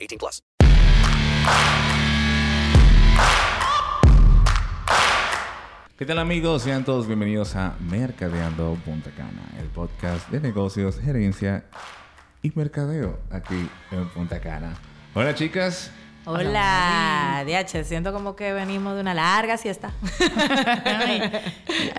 18 plus. ¿Qué tal amigos? Sean todos bienvenidos a Mercadeando Punta Cana, el podcast de negocios, gerencia y mercadeo aquí en Punta Cana. Hola chicas. Hola, DH, siento como que venimos de una larga siesta.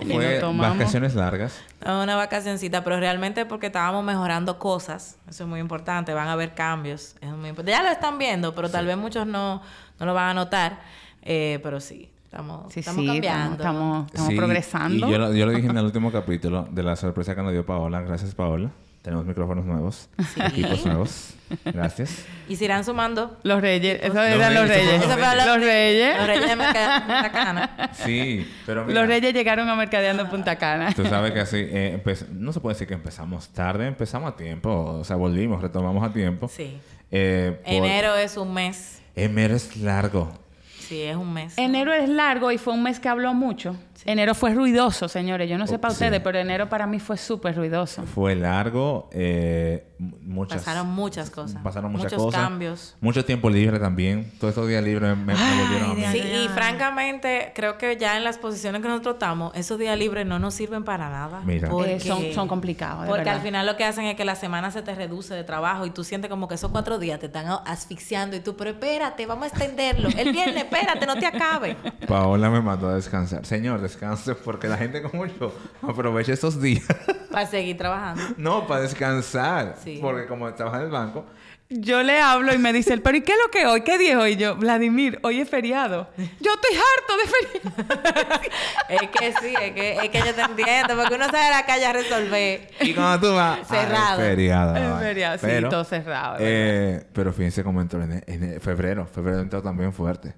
Fue vacaciones largas. Una vacacioncita, pero realmente porque estábamos mejorando cosas. Eso es muy importante. Van a haber cambios. Es muy importante. Ya lo están viendo, pero tal vez muchos no, no lo van a notar. Eh, pero sí, estamos, Sí, estamos sí, cambiando. estamos, estamos Sí, progresando. Y yo, lo- yo lo dije en el último capítulo de la sorpresa que nos dio Paola. Gracias Paola. Tenemos micrófonos nuevos, equipos nuevos. Gracias. Y se irán sumando. Los reyes, eso Los eran los reyes, reyes. eso fue Los reyes. Los reyes de Punta Cana. Sí, pero mira, Los reyes llegaron a Mercadeando Punta Cana. Tú sabes que así, eh, empe- no se puede decir que empezamos tarde, empezamos a tiempo, o sea, volvimos, retomamos a tiempo. Sí. Eh, por- Enero es un mes. Enero es largo. Sí, es un mes. Enero es largo y fue un mes que habló mucho. Enero fue ruidoso, señores. Yo no sé Oh, para sí. ustedes, pero enero para mí fue súper ruidoso. Fue largo, eh, muchas... Pasaron muchas cosas. Pasaron muchas Muchos cosas. cambios. Mucho tiempo libre también. Todos estos días libres me, me volvieron a mí. Sí, y francamente, creo que ya en las posiciones que nosotros estamos, esos días libres no nos sirven para nada. Mira. Porque, Eh, son- son complicados, de Porque verdad. al final lo que hacen es que la semana se te reduce de trabajo y tú sientes como que esos cuatro días te están asfixiando y tú, pero espérate, vamos a extenderlo. El viernes, espérate, no te acabe. Paola me mandó a descansar. Señor, descanse porque la gente como yo aprovecha estos días. Para seguir trabajando. no, para descansar. Sí. Porque como trabaja en el banco, Yo le hablo y me dice, pero ¿y qué es lo que hoy? ¿Qué día es hoy? Y yo, Vladimir, hoy es feriado. Yo estoy harto de feriado. Es que sí, es que, es que yo te entiendo, porque uno sale a la calle a resolver. Y cuando tú vas... Cerrado. Ah, es feriado. Es feriado, sí, Pero, todo cerrado, Eh, pero fíjense cómo entró en, en febrero. Febrero entró también fuerte.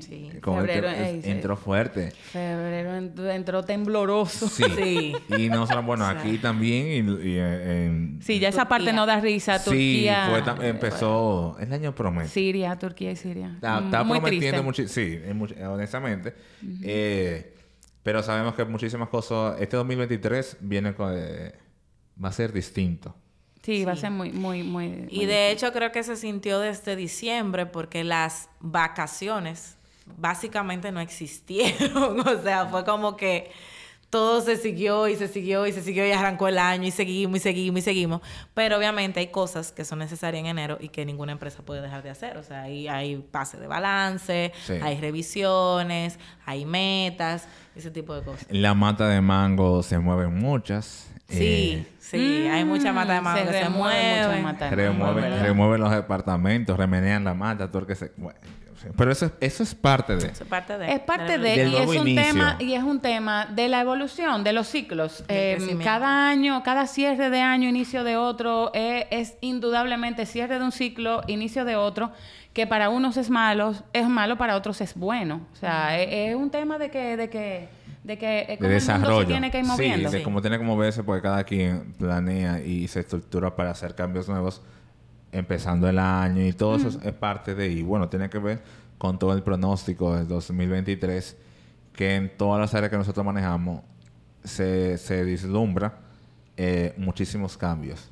Sí. Como Febrero, entró, ey, sí. entró fuerte. Febrero ent- entró tembloroso. Sí. Sí. Y no bueno, aquí también y, y eh, en... Sí, ya esa parte no da risa. Sí, Turquía. fue tam- empezó el año promedio. Siria, Turquía y Siria. Está, Mm, está Muy prometiendo sí, honestamente. Eh, pero sabemos que muchísimas cosas. Este 2023 viene con. eh, va a ser distinto. Sí, va a ser muy, muy, muy. Y muy de hecho creo que se sintió desde diciembre porque las vacaciones básicamente no existieron. o sea, fue como que todo se siguió y se siguió y se siguió y arrancó el año y seguimos y seguimos y seguimos. Pero obviamente hay cosas que son necesarias en enero y que ninguna empresa puede dejar de hacer. O sea, hay, hay pase de balance, Sí. hay revisiones, hay metas, ese tipo de cosas. La mata de mango se mueven muchas. Sí, eh, sí, hay mucha mata de Mm, mango que se remueve mucha mueven. mata de remueven, mango, ¿verdad? remueven los departamentos, remenean la mata, todo el que se. bueno, pero eso, es- eso es parte de. Eso es parte de. Es parte de de, y es un inicio. tema, y es un tema de la evolución, de los ciclos. Eh, cada año, cada cierre de año, inicio de otro, eh, es indudablemente cierre de un ciclo, inicio de otro, que para unos es malo, es malo, para otros es bueno. O sea, es, es un tema de que, de que, de que eh, de cómo el mundo se tiene que ir moviendo. Sí, de cómo tiene que moverse, porque cada quien planea y se estructura para hacer cambios nuevos empezando el año y todo eso es- parte de, y bueno, tiene que ver con todo el pronóstico del 2023, que en todas las áreas que nosotros manejamos se, se vislumbra eh, muchísimos cambios.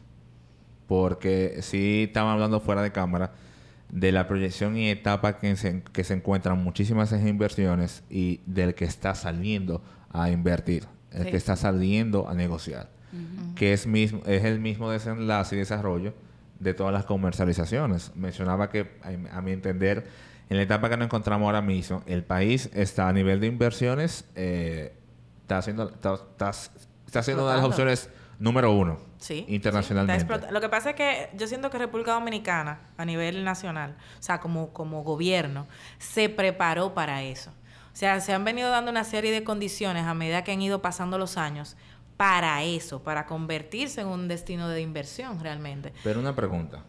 Porque sí estaban hablando fuera de cámara de la proyección y etapa que se, que se encuentran muchísimas inversiones y del que está saliendo a invertir, el Sí. que está saliendo a negociar, que es, mismo, es el mismo desenlace y desarrollo de todas las comercializaciones. Mencionaba que, a, a mi entender, en la etapa que nos encontramos ahora mismo, el país está a nivel de inversiones, eh, está haciendo, está, está- una de las opciones número uno Sí. internacionalmente. Lo que pasa es que yo siento que República Dominicana, a nivel nacional, o sea, como, como gobierno, se preparó para eso. O sea, se han venido dando una serie de condiciones a medida que han ido pasando los años para eso, para convertirse en un destino de inversión realmente. Pero una pregunta,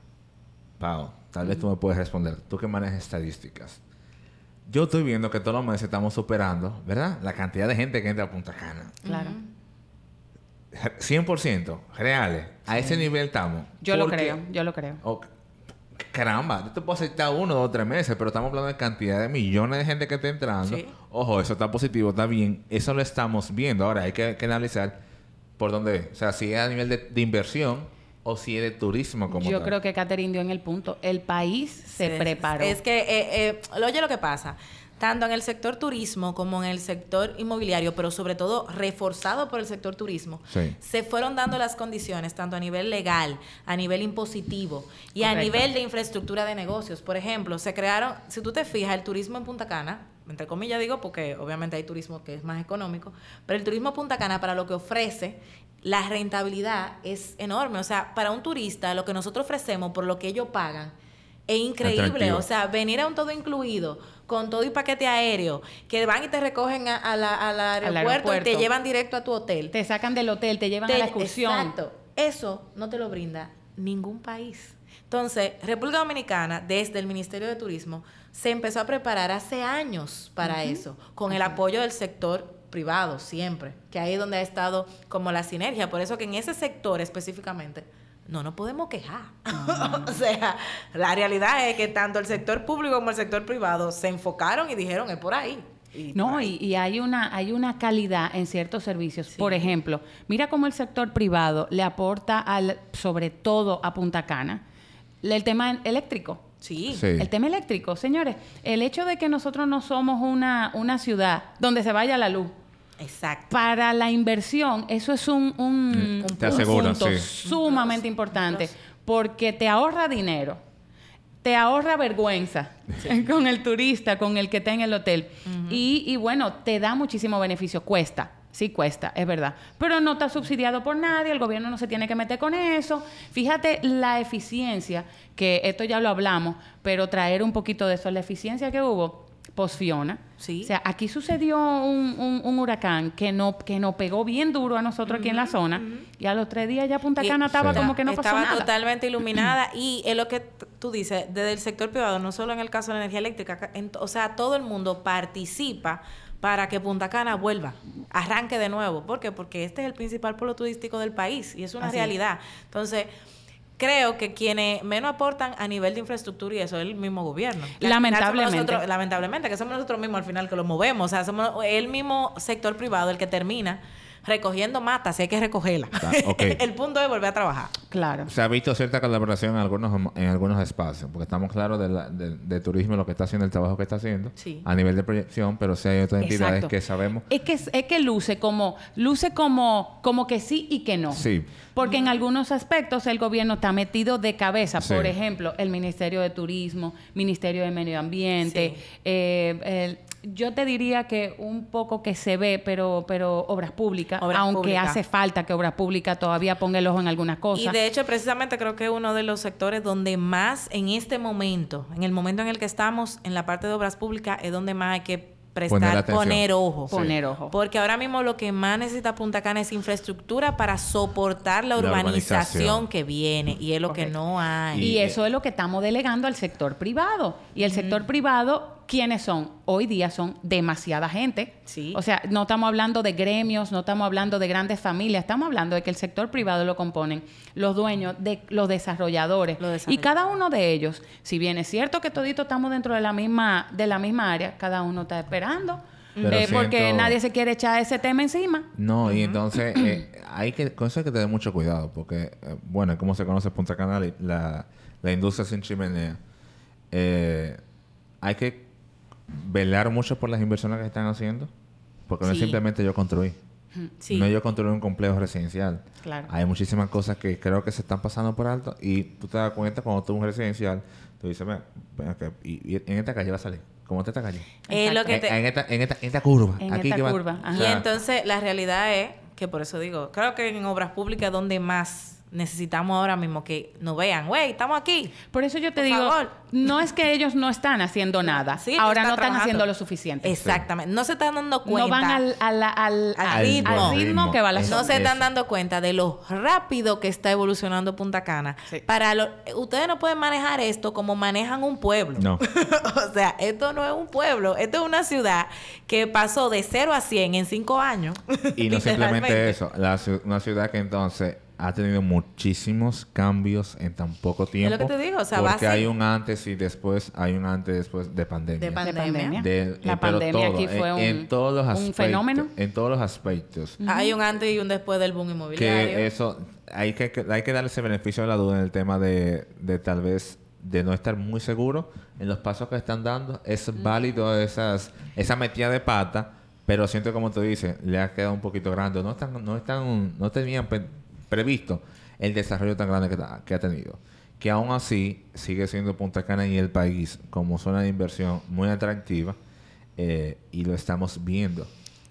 Pau, tal vez tú me puedes responder, tú que manejas estadísticas. Yo estoy viendo que todos los meses estamos superando, ¿verdad? La cantidad de gente que entra a Punta Cana. Claro. 100% reales. A ese nivel estamos. Yo lo creo, yo lo creo. Ok. Caramba, yo te puedo aceptar uno, dos, tres meses, pero estamos hablando de cantidad de millones de gente que está entrando. Sí. Ojo, eso está positivo, está bien. Eso lo estamos viendo. Ahora hay que, que analizar por dónde, o sea, si es a nivel de, de inversión o si es de turismo como Yo tal. creo que Catherine dio en el punto. El país se preparó. Es que, eh, eh, oye lo que pasa, tanto en el sector turismo como en el sector inmobiliario, pero sobre todo reforzado por el sector turismo, Sí. se fueron dando las condiciones, tanto a nivel legal, a nivel impositivo y a nivel de infraestructura de negocios. Por ejemplo, se crearon, si tú te fijas, el turismo en Punta Cana, entre comillas digo, porque obviamente hay turismo que es más económico, pero el turismo Punta Cana para lo que ofrece, la rentabilidad es enorme. O sea, para un turista, lo que nosotros ofrecemos por lo que ellos pagan, es increíble. Atractivo. O sea, venir a un todo incluido, con todo y paquete aéreo, que van y te recogen a- a la- al aeropuerto, y te llevan directo a tu hotel. Te sacan del hotel, te llevan Te- a la excursión. Exacto. Eso no te lo brinda ningún país. Entonces, República Dominicana, desde el Ministerio de Turismo, se empezó a preparar hace años para eso, con el apoyo del sector privado siempre, que ahí es donde ha estado como la sinergia. Por eso que en ese sector específicamente no nos podemos quejar. o sea, la realidad es que tanto el sector público como el sector privado se enfocaron y dijeron, es por ahí. Y por No, ahí. y, y hay una hay una calidad en ciertos servicios. Por ejemplo, mira cómo el sector privado le aporta al sobre todo a Punta Cana el tema eléctrico. Sí. Sí. El tema eléctrico, señores, el hecho de que nosotros no somos una, una ciudad donde se vaya la luz, Exacto. para la inversión, eso es un, un, Mm, te un aseguro, punto sí. sumamente importante, porque te ahorra dinero, te ahorra vergüenza con el turista, con el que está en el hotel, y, y bueno, te da muchísimo beneficio, cuesta. Sí cuesta, es verdad. Pero no está subsidiado por nadie, el gobierno no se tiene que meter con eso. Fíjate la eficiencia, que esto ya lo hablamos, pero traer un poquito de eso, la eficiencia que hubo post-Fiona. Sí. O sea, aquí sucedió un, un- un huracán que no, que nos pegó bien duro a nosotros aquí en la zona y a los tres días ya Punta Y Cana estaba Sí. como que no pasó estaba nada. totalmente iluminada y es lo que tú dices, desde el sector privado, no solo en el caso de la energía eléctrica, en- o sea, todo el mundo participa para que Punta Cana vuelva, arranque de nuevo. ¿Por qué? Porque este es el principal polo turístico del país y es una Así es. realidad. Entonces, creo que quienes menos aportan a nivel de infraestructura y eso es el mismo gobierno. Lamentablemente. nosotros- lamentablemente, que somos nosotros mismos al final que lo movemos. O sea, somos el mismo sector privado el que termina recogiendo matas si hay que recogerla. Ah, el punto es volver a trabajar. Claro. Se ha visto cierta colaboración en algunos, en algunos espacios, porque estamos claros de, la- de- de turismo, lo que está haciendo, el trabajo que está haciendo, Sí. a nivel de proyección, pero sí hay otras entidades Exacto. que sabemos. Es que, es que luce como, luce como, como que sí y que no. Sí. Porque en algunos aspectos el gobierno está metido de cabeza. Sí. Por ejemplo, el Ministerio de Turismo, Ministerio de Medio Ambiente. Sí. eh, el- yo te diría que un poco que se ve, pero, pero obras públicas, Obras aunque públicas. hace falta que obras públicas todavía ponga el ojo en algunas cosas. Y de hecho, precisamente creo que es uno de los sectores donde más en este momento, en el momento en el que estamos en la parte de obras públicas, es donde más hay que Poner prestar, atención. poner ojo. Sí. Poner ojo. Porque ahora mismo lo que más necesita Punta Cana es infraestructura para soportar la La urbanización, urbanización. que viene. Y es lo que no hay. Y Y, eso es lo que estamos delegando al sector privado. Y el sector privado, ¿quiénes son? Hoy día son demasiada gente. Sí. O sea, no estamos hablando de gremios, no estamos hablando de grandes familias, estamos hablando de que el sector privado lo componen los dueños, de los desarrolladores. Los y cada uno de ellos, si bien es cierto que todito estamos dentro de la misma, de la misma área, cada uno está esperando. Eh, porque siento- nadie se quiere echar ese tema encima. No, y entonces eh, hay que, con eso hay que tener mucho cuidado, porque, eh, bueno, como se conoce Punta Cana, la- la, la industria sin chimenea, eh, hay que velar mucho por las inversiones que están haciendo, porque no es simplemente yo construir. Sí. No ellos construyen un complejo residencial. Claro. Hay muchísimas cosas que creo que se están pasando por alto y tú te das cuenta cuando tú un residencial, tú dices, "Ven, ven acá, y, y en esta calle va a salir. ¿Cómo está esta calle? Es lo que te- en esta, en, esta, en esta curva. En aquí esta que va- curva, ajá. Y entonces la realidad es que por eso digo, creo que en obras públicas donde más necesitamos ahora mismo que nos vean, güey, estamos aquí. Por eso yo te Por digo, favor. no es que ellos no están haciendo nada. Sí, Ahora está no están haciendo lo suficiente. Exactamente. No se están dando cuenta. No van al, al, al, Al al- ritmo. al ritmo que va la Eso. no se están Eso. dando cuenta de lo rápido que está evolucionando Punta Cana. Sí. Para lo, ustedes no pueden manejar esto como manejan un pueblo. No. o sea, esto no es un pueblo, esto es una ciudad que pasó de 0 a 100 en 5 años. Y no simplemente eso, la una ciudad que entonces ha tenido muchísimos cambios en tan poco tiempo. que te digo, o sea, porque hay ser- un antes y después, hay un antes y después de pandemia. De De pandemia. De- La eh, pandemia todo, aquí en- fue un, en todos los un aspectos, fenómeno. En todos los aspectos. Hay un antes y un después del boom inmobiliario. Que eso, hay que, que- hay que darle ese beneficio de la duda en el tema de, de tal vez de no estar muy seguro en los pasos que están dando. Es válido esas, esa metida de pata, pero siento como tú dices, le ha quedado un poquito grande. No están, no están, no tenían previsto el desarrollo tan grande que, ha tenido. Que aún así sigue siendo Punta Cana y el país como zona de inversión muy atractiva eh, y lo estamos viendo.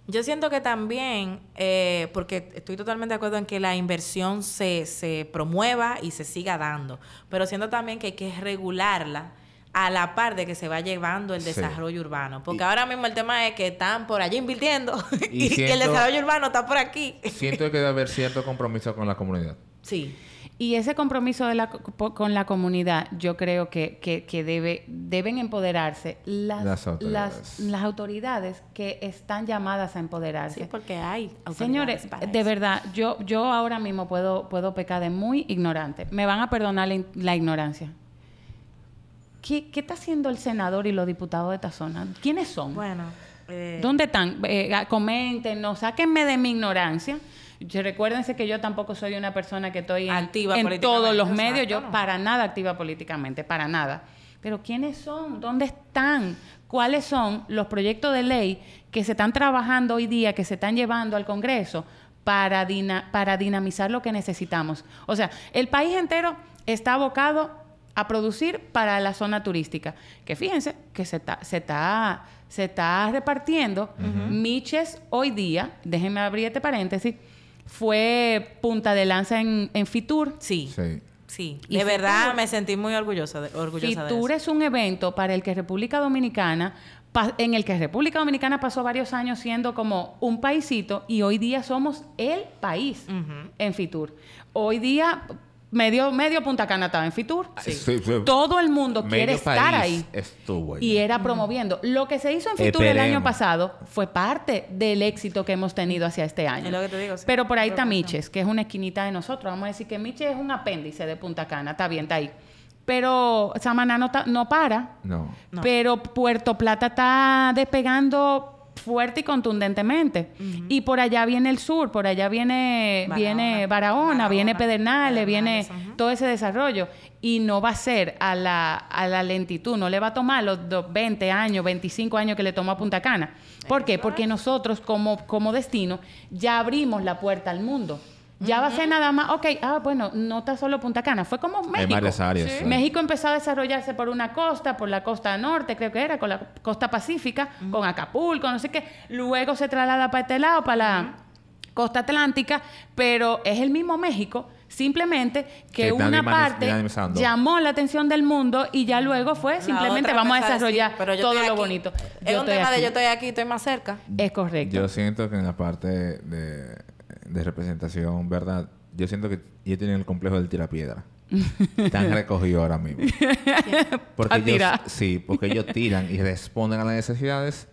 Yo siento que también, eh, porque estoy totalmente de acuerdo en que la inversión se, se promueva y se siga dando, pero siento también que hay que regularla a la par de que se va llevando el Sí. desarrollo urbano. Porque Y- ahora mismo el tema es que están por allí invirtiendo y, Y que el desarrollo urbano está por aquí. Siento que debe haber cierto compromiso con la comunidad. Sí. Y ese compromiso de la, co- con la comunidad, yo creo que, que, que debe, deben empoderarse las, Las autoridades. las, las autoridades que están llamadas a empoderarse. Sí, porque hay autoridades Señores, para de eso. verdad, yo, yo ahora mismo puedo, puedo pecar de muy ignorante. Me van a perdonar la ignorancia. ¿Qué, ¿Qué está haciendo el senador y los diputados de esta zona? ¿Quiénes son? Bueno. eh, ¿Dónde están? Eh, ah, coméntenos, sáquenme de mi ignorancia. Recuérdense que yo tampoco soy una persona que estoy en, Activa en políticamente, todos los exacto, medios, yo ¿no? para nada activa políticamente, para nada. Pero ¿quiénes son? ¿Dónde están? ¿Cuáles son los proyectos de ley que se están trabajando hoy día, que se están llevando al Congreso para, dina- para dinamizar lo que necesitamos? O sea, el país entero está abocado a producir para la zona turística. Que fíjense que se está, se está, se está repartiendo. Miches hoy día, déjenme abrir este paréntesis, fue punta de lanza en, en Fitur. sí. Sí. Sí. Y De verdad me sentí muy orgullosa de, orgullosa de Fitur eso. es un evento para el que República Dominicana, en el que República Dominicana pasó varios años siendo como un paisito y hoy día somos el país en Fitur. Hoy día medio, medio Punta Cana estaba en Fitur. Sí, sí. Todo el mundo quiere estar ahí. Estuvo ahí. Y era promoviendo. Lo que se hizo en Fitur el año pasado fue parte del éxito que hemos tenido hacia este año. Es lo que te digo, sí. Pero por ahí está. Miches, que es una esquinita de nosotros. Vamos a decir que Miches es un apéndice de Punta Cana. Está bien, está ahí. Pero Samaná no, ta- no para. No. Pero Puerto Plata está despegando fuerte y contundentemente. Y por allá viene el sur, por allá viene Barahona. viene Barahona, Barahona, viene Pedernales, viene todo ese desarrollo. Y no va a ser a la, a la lentitud, no le va a tomar los dos- 20 años, 25 años que le tomó a Punta Cana. ¿Por qué? Porque nosotros como, como destino ya abrimos la puerta al mundo. Ya va a ser nada más, ok, ah, bueno, no está solo Punta Cana, fue como México. varias áreas, Sí. México empezó a desarrollarse por una costa, por la costa norte, creo que era, con la costa pacífica, con Acapulco, no sé qué. Luego se traslada para este lado, para la costa atlántica, pero es el mismo México, simplemente que una parte llamó la atención del mundo y ya luego fue simplemente vamos a desarrollar decir, pero todo lo aquí. bonito. Es Yo un tema de yo estoy aquí, estoy más cerca. Es correcto. Yo siento que en la parte de, de representación, ¿verdad? Yo siento que ellos tienen el complejo del tirapiedra. Están recogidos ahora mismo. Porque A ellos, sí, porque ellos tiran y responden a las necesidades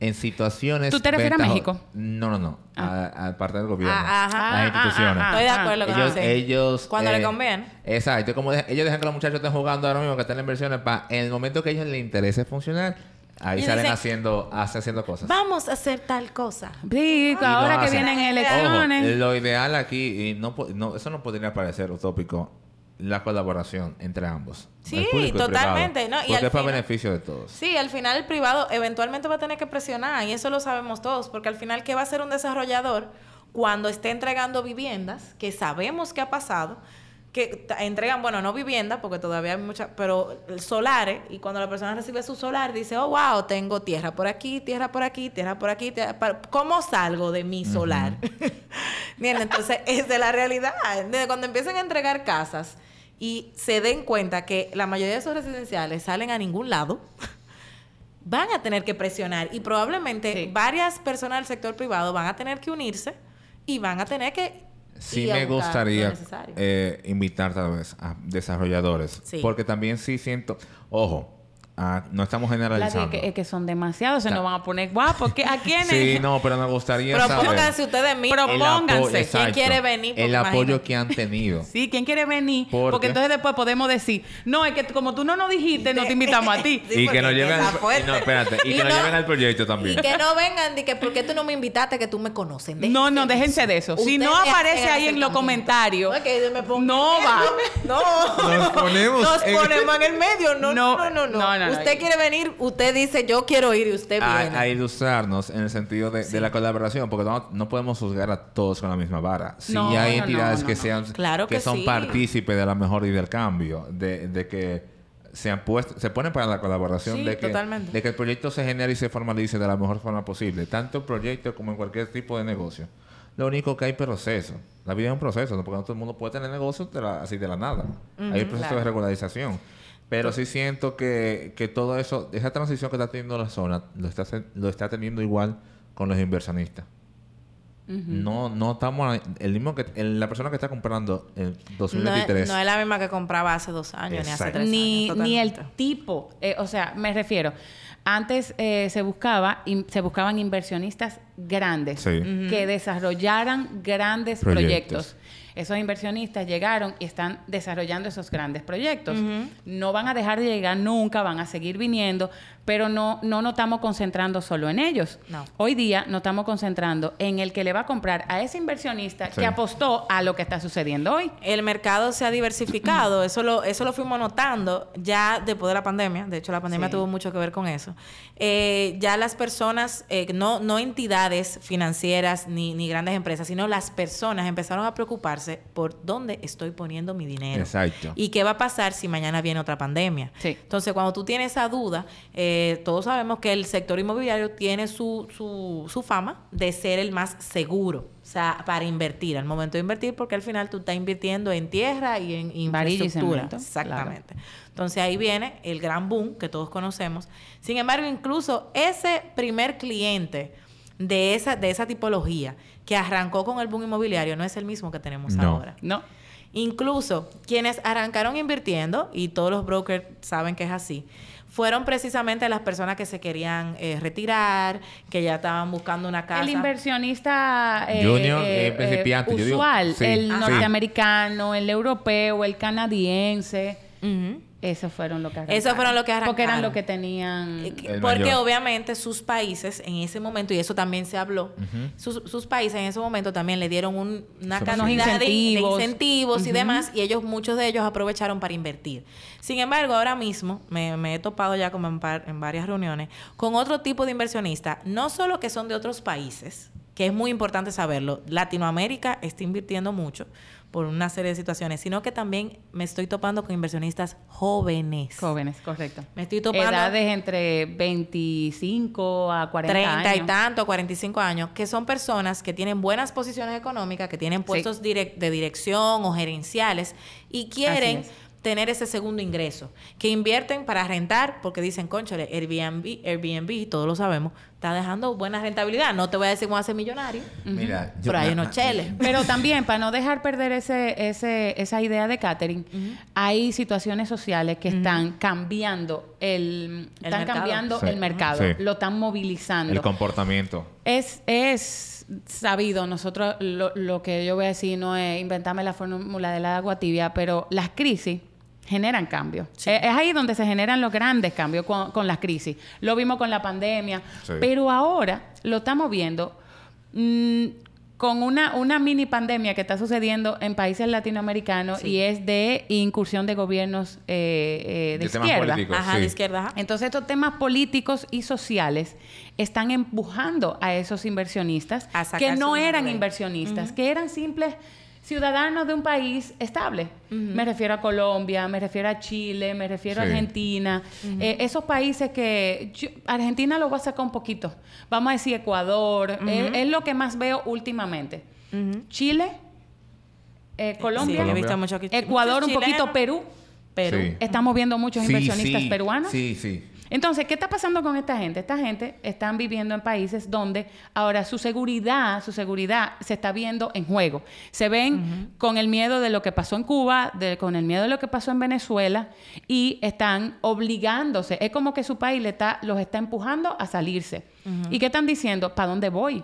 en situaciones. ¿Tú te refieres a México? No, no, no. A, a parte del gobierno. Ah, ajá. Las Ah, instituciones. ah, ah, Estoy de acuerdo con ellos, ellos Cuando le eh, conviene. Exacto. Como de- ellos dejan que los muchachos estén jugando ahora mismo, que estén en inversiones, para en el momento que a ellos les interese funcionar, ahí Y salen dicen, haciendo, hace- haciendo cosas. Vamos a hacer tal cosa. Lo ahora que vienen elecciones. Ojo, lo ideal aquí, y no, eso no podría parecer utópico, la colaboración entre ambos. Sí, el público y totalmente, privado, ¿no? Y porque es para final- beneficio de todos. Sí, al final el privado eventualmente va a tener que presionar y eso lo sabemos todos, porque al final, ¿qué va a hacer un desarrollador cuando esté entregando viviendas que sabemos que ha pasado? Que entregan, bueno, no vivienda, porque todavía hay muchas, pero solares, y cuando la persona recibe su solar, dice, oh, wow, tengo tierra por aquí, tierra por aquí, tierra por aquí, tierra por- ¿cómo salgo de mi solar? Bien, entonces, esa es la realidad. Desde cuando empiecen a entregar casas y se den cuenta que la mayoría de esos residenciales salen a ningún lado, van a tener que presionar y probablemente Sí. varias personas del sector privado van a tener que unirse y van a tener que Sí me gustaría eh, invitar tal vez a desarrolladores. Sí. Porque también sí siento... Ojo, ah, no estamos generalizando. que, es que son demasiados, se nos van a poner guapos. ¿Qué- ¿A quiénes? Sí, no, pero me gustaría saber... Propónganse ustedes mismos. propónganse. exacto, ¿Quién quiere venir? Porque El apoyo imagínate. que han tenido. Sí, ¿quién quiere venir? ¿Por Porque qué? entonces después podemos decir, no, es que como tú no nos dijiste, no te invitamos a ti. Sí, y que nos lleven al, y no, espérate, y Y que nos no- lleven al proyecto también. Y que no vengan de que, ¿por qué tú no me invitaste? Que tú me conoces. No, no, déjense de eso. Si no aparece ahí en los comentarios, No, va. No. Nos Nos ponemos en el medio. No, no, No, usted quiere venir, usted dice yo quiero ir y usted a, viene. a ilustrarnos en el sentido de, de la colaboración, porque no, no podemos juzgar a todos con la misma vara. Si No, hay entidades no, que sean Claro que son sí. partícipes de la mejora y del cambio, de, de que se han puesto, se ponen para la colaboración Sí, de que, totalmente. de que el proyecto se genere y se formalice de la mejor forma posible, tanto el proyecto como en cualquier tipo de negocio. Lo único que hay proceso. La vida es un proceso, ¿no? porque no todo el mundo puede tener negocios de la- así de la nada. hay un proceso claro. de regularización. Pero sí siento que, que todo eso, esa transición que está teniendo la zona, lo está, hace- lo está teniendo igual con los inversionistas. No, no estamos el mismo que el- la persona que está comprando en no, es, 2023. no es la misma que compraba hace dos años ni hace tres ni, años. ni el tipo. Eh, o sea, me refiero. Antes eh, se buscaba in- se buscaban inversionistas grandes Sí. que desarrollaran grandes Proyectos. proyectos. Esos inversionistas llegaron y están desarrollando esos grandes proyectos. No van a dejar de llegar nunca, van a seguir viniendo, pero no, no nos estamos concentrando solo en ellos. No. Hoy día nos estamos concentrando en el que le va a comprar a ese inversionista Sí. que apostó a lo que está sucediendo hoy. el mercado se ha diversificado. Eso lo, eso lo fuimos notando ya después de la pandemia. De hecho, la pandemia Sí. tuvo mucho que ver con eso. Eh, ya las personas, eh, no, no entidades financieras ni, ni grandes empresas, sino las personas empezaron a preocuparse por dónde estoy poniendo mi dinero. Exacto. Y qué va a pasar si mañana viene otra pandemia. Sí. Entonces, cuando tú tienes esa duda, eh, todos sabemos que el sector inmobiliario tiene su, su, su fama de ser el más seguro. O sea, para invertir, al momento de invertir, porque al final tú estás invirtiendo en tierra y en y infraestructura. Exactamente. Entonces ahí viene el gran boom que todos conocemos. Sin embargo, incluso ese primer cliente de esa, de esa tipología que arrancó con el boom inmobiliario no es el mismo que tenemos No. ahora. No. Incluso quienes arrancaron invirtiendo, y todos los brokers saben que es así, fueron precisamente las personas que se querían eh, retirar, que ya estaban buscando una casa. El inversionista eh, Junior, eh, eh, principiante, yo digo, usual, sí, el norteamericano, el europeo, el canadiense, Ujú. Esos fueron los que arrancaron. Esos fueron los que Porque eran arrancaron. los que tenían... Eh, El Porque mayor. obviamente sus países en ese momento, y eso también se habló, sus, sus países en ese momento también le dieron un- una cantidad de- de, Incentivos. y demás, y ellos, muchos de ellos aprovecharon para invertir. Sin embargo, ahora mismo me, me he topado ya como en, par- en varias reuniones con otro tipo de inversionistas, no solo que son de otros países, que es muy importante saberlo, Latinoamérica está invirtiendo mucho por una serie de situaciones, sino que también me estoy topando con inversionistas jóvenes. Jóvenes, correcto. Me estoy topando Edades entre 25 a 40 30 años. y tanto, 45 años, que son personas que tienen buenas posiciones económicas, que tienen puestos direc- de dirección o gerenciales y quieren. Tener ese segundo ingreso, que invierten para rentar porque dicen, conchale, Airbnb, Airbnb, todos lo sabemos, está dejando buena rentabilidad. No te voy a decir cómo hacer millonario, Mira, yo- pero hay unos cheles. Pero también, para no dejar perder ese, ese, esa idea de catering, hay situaciones sociales que están cambiando el, El están mercado. Sí. el mercado, Sí. lo están movilizando. El comportamiento. Es, es sabido, nosotros lo, lo que yo voy a decir no es inventarme la fórmula de la agua tibia, pero las crisis generan cambios. Es, es ahí donde se generan los grandes cambios con, con las crisis. Lo vimos con la pandemia, Sí. pero ahora lo estamos viendo mm, con una, una mini pandemia que está sucediendo en países latinoamericanos y es de incursión de gobiernos eh, eh, de, De temas izquierda. políticos. Ajá, sí. de izquierda. ajá. Entonces estos temas políticos y sociales están empujando a esos inversionistas A que no eran inversionistas, que eran simples ciudadanos de un país estable. Me refiero a Colombia, me refiero a Chile, me refiero a. Argentina. Eh, esos países que... yo- Argentina lo voy a sacar un poquito. Vamos a decir Ecuador. eh, es lo que más veo últimamente. Chile, eh, Colombia, Sí, he visto mucho aquí- Ecuador un poquito. Perú. Perú. Sí. Estamos viendo muchos Sí, inversionistas sí, peruanos. Sí, sí. Entonces, ¿qué está pasando con esta gente? Esta gente están viviendo en países donde ahora su seguridad, su seguridad se está viendo en juego. Se ven con el miedo de lo que pasó en Cuba, de- con el miedo de lo que pasó en Venezuela y están obligándose. Es como que su país le está, los está empujando a salirse. ¿Y qué están diciendo? ¿Para dónde voy?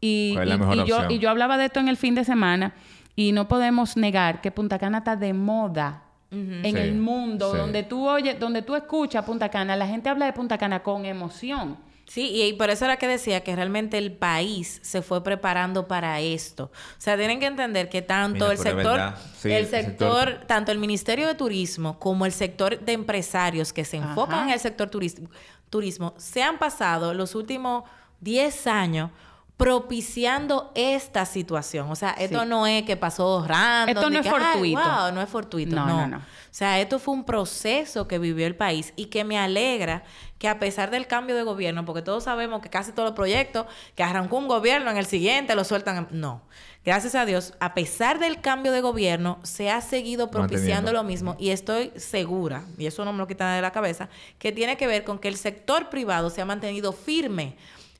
Y, ¿Cuál es la y- mejor y yo, y yo hablaba de esto en el fin de semana y no podemos negar que Punta Cana está de moda en Sí, el mundo, sí. donde tú oyes, donde tú escuchas Punta Cana, la gente habla de Punta Cana con emoción. Sí, y, y por eso era que decía que realmente el país se fue preparando para esto. O sea, tienen que entender que tanto Mira, el sector. Sí, el el sector, sector- tanto el Ministerio de Turismo como el sector de empresarios que se enfocan Ajá. en el sector turismo, turismo, se han pasado los últimos 10 años propiciando esta situación. O sea, esto Sí. no es que pasó random. Esto no es que, "Ay, fortuito". wow, no es fortuito. No, No, no, no. O sea, esto fue un proceso que vivió el país y que me alegra que a pesar del cambio de gobierno, porque todos sabemos que casi todos los proyectos que arrancó un gobierno en el siguiente lo sueltan. en- No. Gracias a Dios, a pesar del cambio de gobierno, se ha seguido propiciando lo mismo y estoy segura, y eso no me lo quitan de la cabeza, que tiene que ver con que el sector privado se ha mantenido firme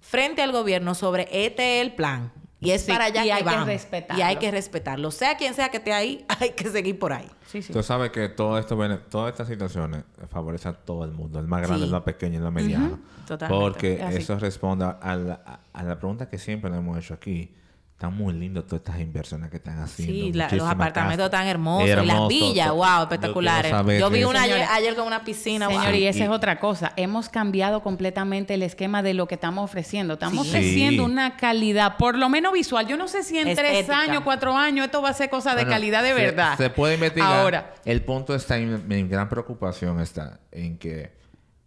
frente al gobierno sobre este es el plan. Y es Sí, para allá y que hay que respetarlo. Y hay que respetarlo. Sea quien sea que esté ahí, hay que seguir por ahí. Sí, sí. Tú sabes que todo esto, todas estas situaciones favorecen a todo el mundo, el más grande, Sí. el más pequeño, el más mediano. Totalmente. Porque así. eso responde a la, a- la pregunta que siempre nos hemos hecho aquí. Están muy lindos todas estas inversiones que están haciendo. Sí, la- los apartamentos casas. tan hermosos. y las villas, wow, espectaculares. Yo vi una ayer, ayer con una piscina, Señor, wow. y esa Y- es otra cosa. Hemos cambiado completamente el esquema de lo que estamos ofreciendo. Estamos Sí. ofreciendo una calidad, por lo menos visual. Yo no sé si en tres años, cuatro años, esto va a ser cosa de Bueno, calidad de se- verdad. Se, puede investigar. Ahora, El punto está en mi gran preocupación está en que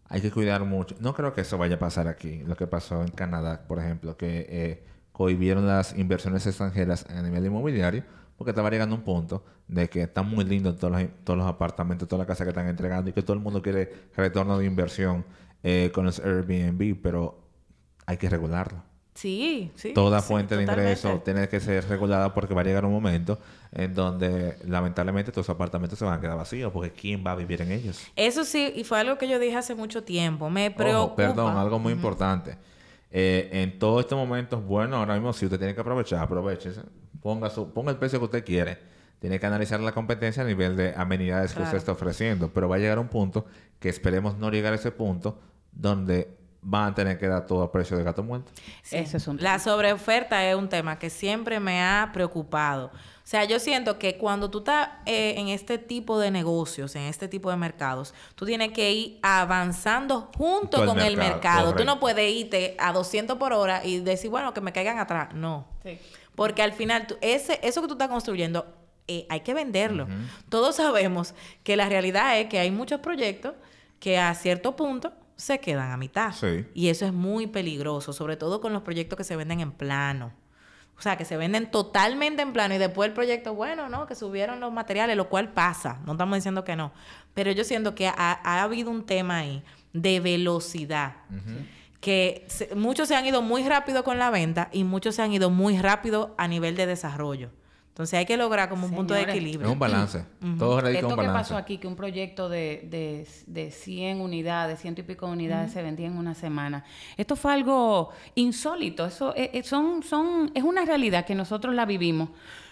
hay que cuidar mucho. No creo que eso vaya a pasar aquí. Lo que pasó en Canadá, por ejemplo, que eh, cohibieron las inversiones extranjeras a nivel inmobiliario porque estaba llegando a un punto de que están muy lindos todos los, todos los apartamentos, todas las casas que están entregando y que todo el mundo quiere retorno de inversión eh, con los Airbnb, pero hay que regularlo. Sí, sí. Toda sí, fuente de ingreso tiene que ser regulada porque va a llegar un momento en donde lamentablemente todos los apartamentos se van a quedar vacíos porque ¿quién va a vivir en ellos? Eso sí, y fue algo que yo dije hace mucho tiempo. Me preocupa. Ojo, perdón, algo muy importante. Eh, en todos estos momentos, bueno, ahora mismo si usted tiene que aprovechar, aproveche. Ponga, su, ponga el precio que usted quiere. Tiene que analizar la competencia a nivel de amenidades que usted está ofreciendo. Pero va a llegar un punto que esperemos no llegar a ese punto donde van a tener que dar todo a precio de gato muerto. Sí. Ese es un La sobreoferta es un tema que siempre me ha preocupado. O sea, yo siento que cuando tú estás eh, en este tipo de negocios, en este tipo de mercados, tú tienes que ir avanzando junto Todo el con el mercado, mercado. Tú no puedes irte a 200 por hora y decir, bueno, que me caigan atrás. No. Porque al final, tú- ese, eso que tú estás construyendo, eh, hay que venderlo. Todos sabemos que la realidad es que hay muchos proyectos que a cierto punto se quedan a mitad. Sí. Y eso es muy peligroso, sobre todo con los proyectos que se venden en plano. O sea, que se venden totalmente en plano y después el proyecto, bueno, ¿no? Que subieron los materiales, lo cual pasa. No estamos diciendo que no. Pero yo siento que ha, ha habido un tema ahí de velocidad. Que se- muchos se han ido muy rápido con la venta y muchos se han ido muy rápido a nivel de desarrollo. Entonces hay que lograr como un punto de Señores, Es equilibrio. un balance. Todo radica en Esto un que balance. pasó aquí, que un proyecto de, de, de 100 unidades, ciento y pico de unidades se vendía en una semana. Esto fue algo insólito. Eso eh, eh, son, son, es una realidad que nosotros la vivimos.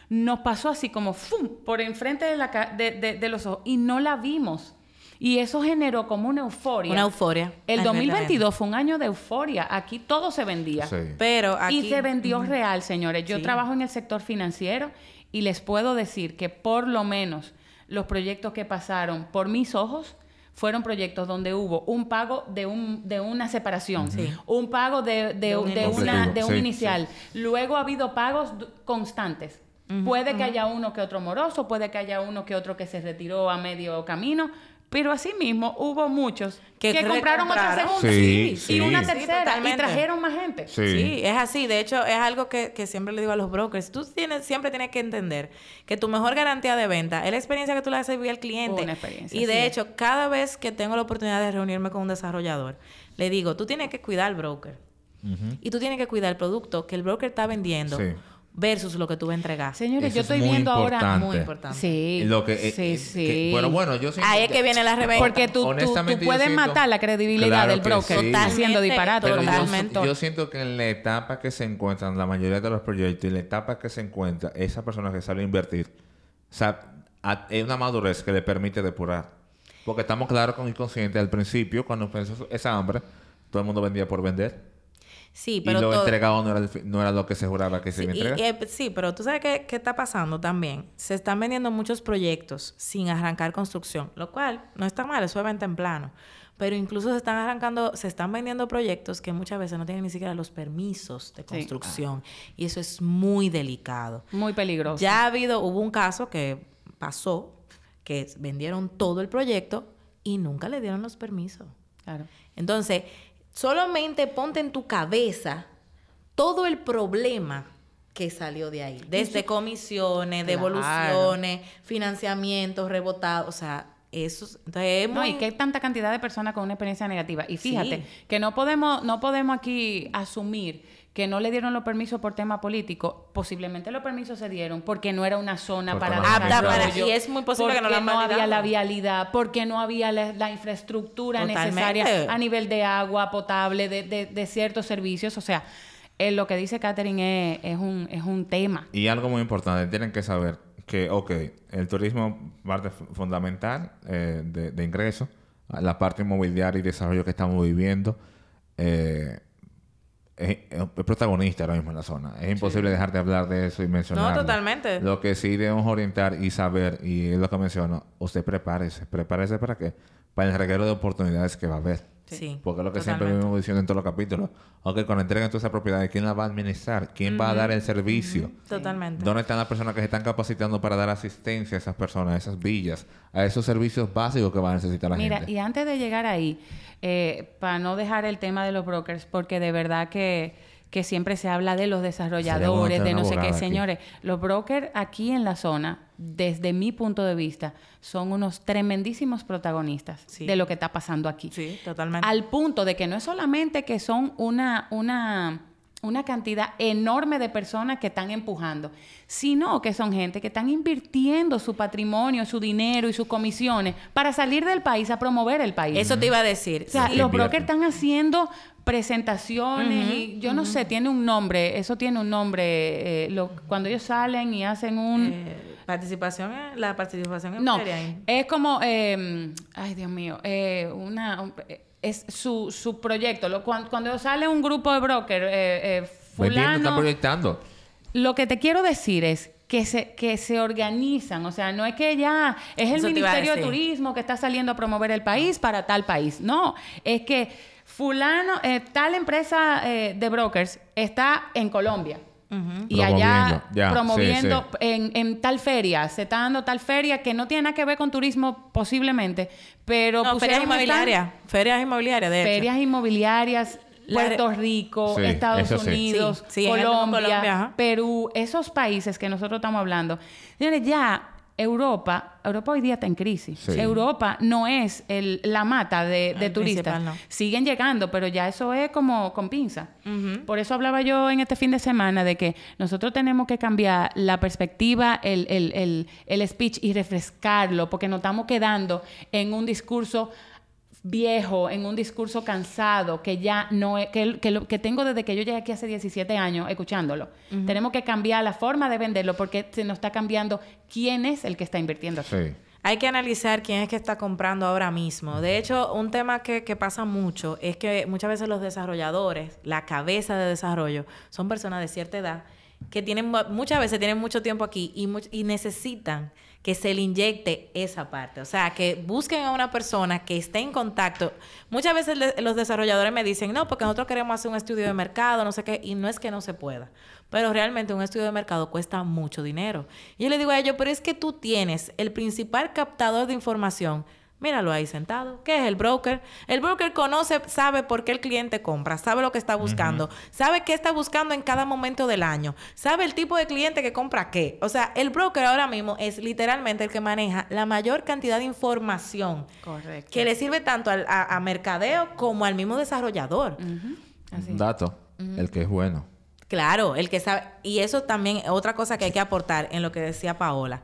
Nos pasó así como ¡fum! por enfrente de, la, ca- de, de- de los ojos y no la vimos. Y eso generó como una euforia. Una euforia. El Ay, 2022 fue un año de euforia. Aquí todo se vendía. Sí. Pero aquí... Y se vendió real, señores. Yo Sí. trabajo en el sector financiero y les puedo decir que por lo menos los proyectos que pasaron por mis ojos fueron proyectos donde hubo un pago de un de una separación, un pago de, de, un de inicial. una de un Sí, inicial. Luego ha habido pagos constantes. puede que haya uno que otro moroso, puede que haya uno que otro que se retiró a medio camino, pero asimismo hubo muchos que, Que compraron otra segunda Sí, y sí. una Sí, tercera y trajeron más gente. Sí. Sí, es así. De hecho, es algo que, que siempre le digo a los brokers. Tú tienes, siempre tienes que entender que tu mejor garantía de venta es la experiencia que tú le haces vivir al cliente. Una experiencia, Y de sí. hecho, cada vez que tengo la oportunidad de reunirme con un desarrollador, le digo, tú tienes que cuidar al broker. Y tú tienes que cuidar el producto que el broker está vendiendo Sí. Versus lo que tú vas a entregar. Señores, Eso yo es estoy muy viendo ahora importante. Muy importante. Sí. Lo que, eh, sí, eh, sí. que- bueno, bueno, yo siento Ahí es que viene la reventa. Porque tú, tú- puedes siento- matar la credibilidad Claro del que broker sí. haciendo disparate. Yo, Totalmente. yo siento que en la etapa que se encuentran la mayoría de los proyectos y en la etapa que se encuentra esa persona que invertir, o sea, a- es una madurez que le permite depurar. Porque estamos claros con el consciente al principio, cuando empezó esa hambre, todo el mundo vendía por vender. Sí, pero y lo todo- entregado no era, el no era lo que se juraba que se Sí, iba a entregar. y, eh, sí, pero tú sabes qué, qué está pasando también. Se están vendiendo muchos proyectos sin arrancar construcción, lo cual no está mal, eso es venta en plano. Pero incluso se están arrancando, se están vendiendo proyectos que muchas veces no tienen ni siquiera los permisos de construcción. Y eso es muy delicado. Muy peligroso. Ya ha habido, hubo un caso que pasó, que vendieron todo el proyecto y nunca le dieron los permisos. Claro. Entonces, solamente ponte en tu cabeza todo el problema que salió de ahí. Desde comisiones, Claro. devoluciones, financiamientos rebotados. O sea, eso es- entonces es No, y que hay tanta cantidad de personas con una experiencia negativa. Y fíjate Sí. que no podemos, no podemos aquí asumir que no le dieron los permisos por tema político. Posiblemente los permisos se dieron porque no era una zona Porque para Apta para- y es muy posible que no la no había la vialidad, porque no había la, la infraestructura Totalmente. necesaria a nivel de agua potable, de, de- de ciertos servicios. O sea, eh, lo que dice Catherine es, es un, es un tema. Y algo muy importante, tienen que saber que, ok, el turismo parte fu- fundamental eh, de, de ingreso, la parte inmobiliaria y desarrollo que estamos viviendo, eh, es, es protagonista ahora mismo en la zona. Es imposible dejar de hablar de eso y mencionarlo. totalmente. Lo que sí debemos orientar y saber, y es lo que menciono, usted prepárese. ¿Prepárese para qué? Para el reguero de oportunidades que va a haber. Sí, Porque es lo que siempre totalmente. vivimos diciendo en todos los capítulos. Ok, cuando entreguen todas esas propiedades, ¿quién las va a administrar? ¿Quién va a dar el servicio? Totalmente. ¿Dónde están las personas que se están capacitando para dar asistencia a esas personas, a esas villas, a esos servicios básicos que va a necesitar la Mira, gente? y antes de llegar ahí, eh, para no dejar el tema de los brokers, porque de verdad que, que siempre se habla de los desarrolladores, de no sé qué. aquí. Señores, los brokers aquí en la zona, desde mi punto de vista, son unos tremendísimos protagonistas Sí. de lo que está pasando aquí. Sí, totalmente. Al punto de que no es solamente que son una, una, una cantidad enorme de personas que están empujando, sino que son gente que están invirtiendo su patrimonio, su dinero y sus comisiones para salir del país a promover el país. Eso te iba a decir. o sea, Sí, los brokers están haciendo presentaciones y yo no sé, tiene un nombre, eso tiene un nombre, eh, lo- cuando ellos salen y hacen un... Eh, participación, en- la participación en No, es como, eh, ay Dios mío, eh, una, un- eh, es su, su proyecto. Lo- cuando, cuando sale un grupo de broker, eh, eh, fulano, proyectando. lo que te quiero decir es que se, que se organizan, o sea, no es que ya es el Eso Ministerio de. Turismo que está saliendo a promover el país para tal país, no, es que fulano, eh, tal empresa eh, de brokers está en Colombia. Y allá Promoviendo, ya, promoviendo sí, sí. En, en tal feria, se está dando tal feria que no tiene nada que ver con turismo posiblemente, pero No, ferias inmobiliarias. Ferias inmobiliarias, de hecho. ferias inmobiliarias, Puerto Rico, Sí, Estados. Unidos, Sí, sí, Colombia. Perú, esos países que nosotros estamos hablando. Señores, ya Europa, Europa hoy día está en crisis. Sí. Europa no es el- la mata de, de El turistas. no. Siguen llegando, pero ya eso es como con pinza. Por eso hablaba yo en este fin de semana de que nosotros tenemos que cambiar la perspectiva, el, el- el- el speech y refrescarlo, porque nos estamos quedando en un discurso viejo, en un discurso cansado, que ya no es, que, que, lo- que tengo desde que yo llegué aquí hace 17 años escuchándolo. Tenemos que cambiar la forma de venderlo porque se nos está cambiando quién es el que está invirtiendo. aquí. Sí. Hay que analizar quién es que está comprando ahora mismo. De hecho, un tema que, que pasa mucho es que muchas veces los desarrolladores, la cabeza de desarrollo, son personas de cierta edad que tienen mu- muchas veces tienen mucho tiempo aquí y, y necesitan que se le inyecte esa parte. O sea, que busquen a una persona que esté en contacto. Muchas veces los desarrolladores me dicen, no, porque nosotros queremos hacer un estudio de mercado, no sé qué, y no es que no se pueda. Pero realmente un estudio de mercado cuesta mucho dinero. Y yo le digo a ellos, pero es que tú tienes el principal captador de información. Míralo ahí sentado. ¿Qué es el broker? El broker conoce, sabe por qué el cliente compra, sabe lo que está buscando, sabe qué está buscando en cada momento del año, sabe el tipo de cliente que compra qué. O sea, el broker ahora mismo es literalmente el que maneja la mayor cantidad de información Correcto. que le sirve tanto al- a, a mercadeo como al mismo desarrollador. Un dato, el que es bueno. Claro, el que sabe. Y eso también, otra cosa que hay que aportar en lo que decía Paola.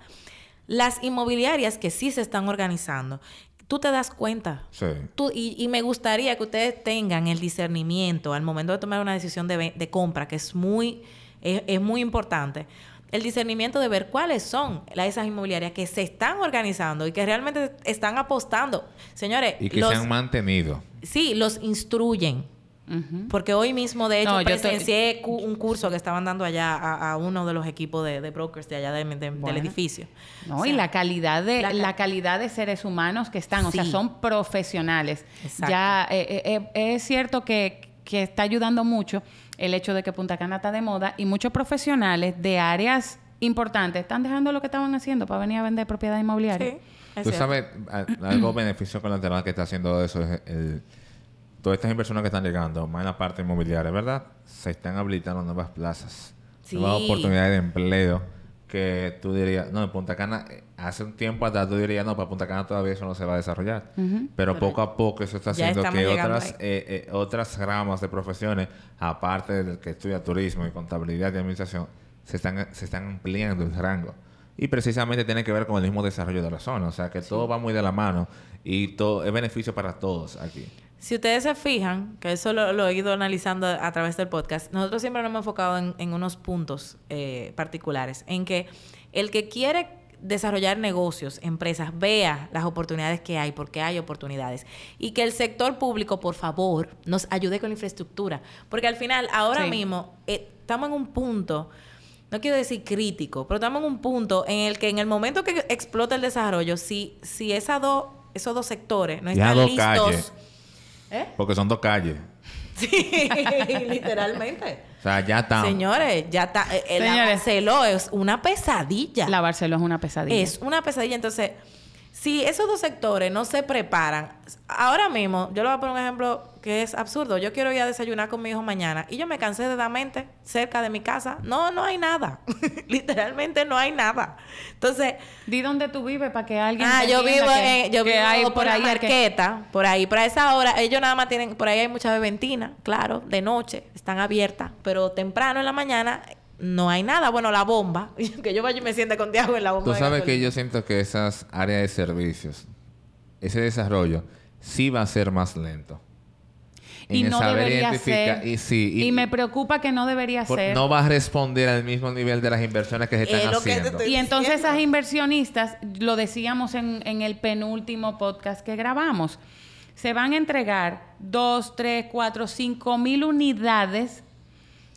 Las inmobiliarias que sí se están organizando, tú te das cuenta. Sí. Tú, y, y me gustaría que ustedes tengan el discernimiento al momento de tomar una decisión de, de compra, que es muy, es, es muy importante. El discernimiento de ver cuáles son la- esas inmobiliarias que se están organizando y que realmente están apostando. Señores, Y que los- se han mantenido. sí, los instruyen. Porque hoy mismo, de hecho, No, yo te- presencié cu- un curso que estaban dando allá a, a uno de los equipos de, de brokers de allá de- de- del edificio. No, O y la calidad de la la, ca- calidad de seres humanos que están, o sea, son profesionales. Exacto. Ya eh, eh, eh, es cierto que, que está ayudando mucho el hecho de que Punta Cana está de moda y muchos profesionales de áreas importantes están dejando lo que estaban haciendo para venir a vender propiedad inmobiliaria. Sí, es Tú cierto. sabes, algo beneficio colateral que está haciendo eso es el, todas estas inversiones que están llegando, más en la parte inmobiliaria, ¿verdad? Se están habilitando nuevas plazas, Sí. nuevas oportunidades de empleo que tú dirías, no, en Punta Cana, hace un tiempo atrás tú dirías, no, para Punta Cana todavía eso no se va a desarrollar. Pero poco a poco eso está haciendo que otras, eh, eh, otras ramas de profesiones, aparte del que estudia turismo y contabilidad y administración, se están, se están ampliando el rango. Y precisamente tiene que ver con el mismo desarrollo de la zona. O sea, que todo va muy de la mano y todo es beneficio para todos aquí. Si ustedes se fijan, que eso lo, lo he ido analizando a través del podcast, nosotros siempre nos hemos enfocado en, en unos puntos eh, particulares, en que el que quiere desarrollar negocios, empresas, vea las oportunidades que hay, porque hay oportunidades. Y que el sector público, por favor, nos ayude con la infraestructura. Porque al final, ahora Sí. mismo, eh, estamos en un punto, no quiero decir crítico, pero estamos en un punto en el que en el momento que explota el desarrollo, si, si esas dos, esos dos sectores no están listos... ¿Eh? Porque son dos calles. Sí, literalmente. O sea, ya están. Señores, ya está. eh, El Señores. Barceló es una pesadilla. La Barcelona es una pesadilla. Es una pesadilla. Entonces, si esos dos sectores no se preparan, ahora mismo, yo le voy a poner un ejemplo que es absurdo. Yo quiero ir a desayunar con mi hijo mañana y yo me cansé de dar mente cerca de mi casa. No, no hay nada. Literalmente no hay nada. Entonces, Di dónde tú vives para que alguien Ah, yo vivo, que- en, yo vivo hay por, la ahí que- marqueta, por ahí, por esa hora, ellos nada más tienen, por ahí hay mucha beventina, claro, de noche, están abiertas, pero temprano en la mañana no hay nada, bueno, la bomba, que yo vaya y me siente con Diago en la bomba. Tú de sabes que yo siento que esas áreas de servicios, ese desarrollo, sí va a ser más lento. y En no saber debería ser. Y, sí, y, me preocupa que no debería por- ser. no va a responder al mismo nivel de las inversiones que se están Es lo que te haciendo. estoy Y entonces diciendo. esas inversionistas, lo decíamos en, en el penúltimo podcast que grabamos, se van a entregar dos, tres, cuatro, cinco mil unidades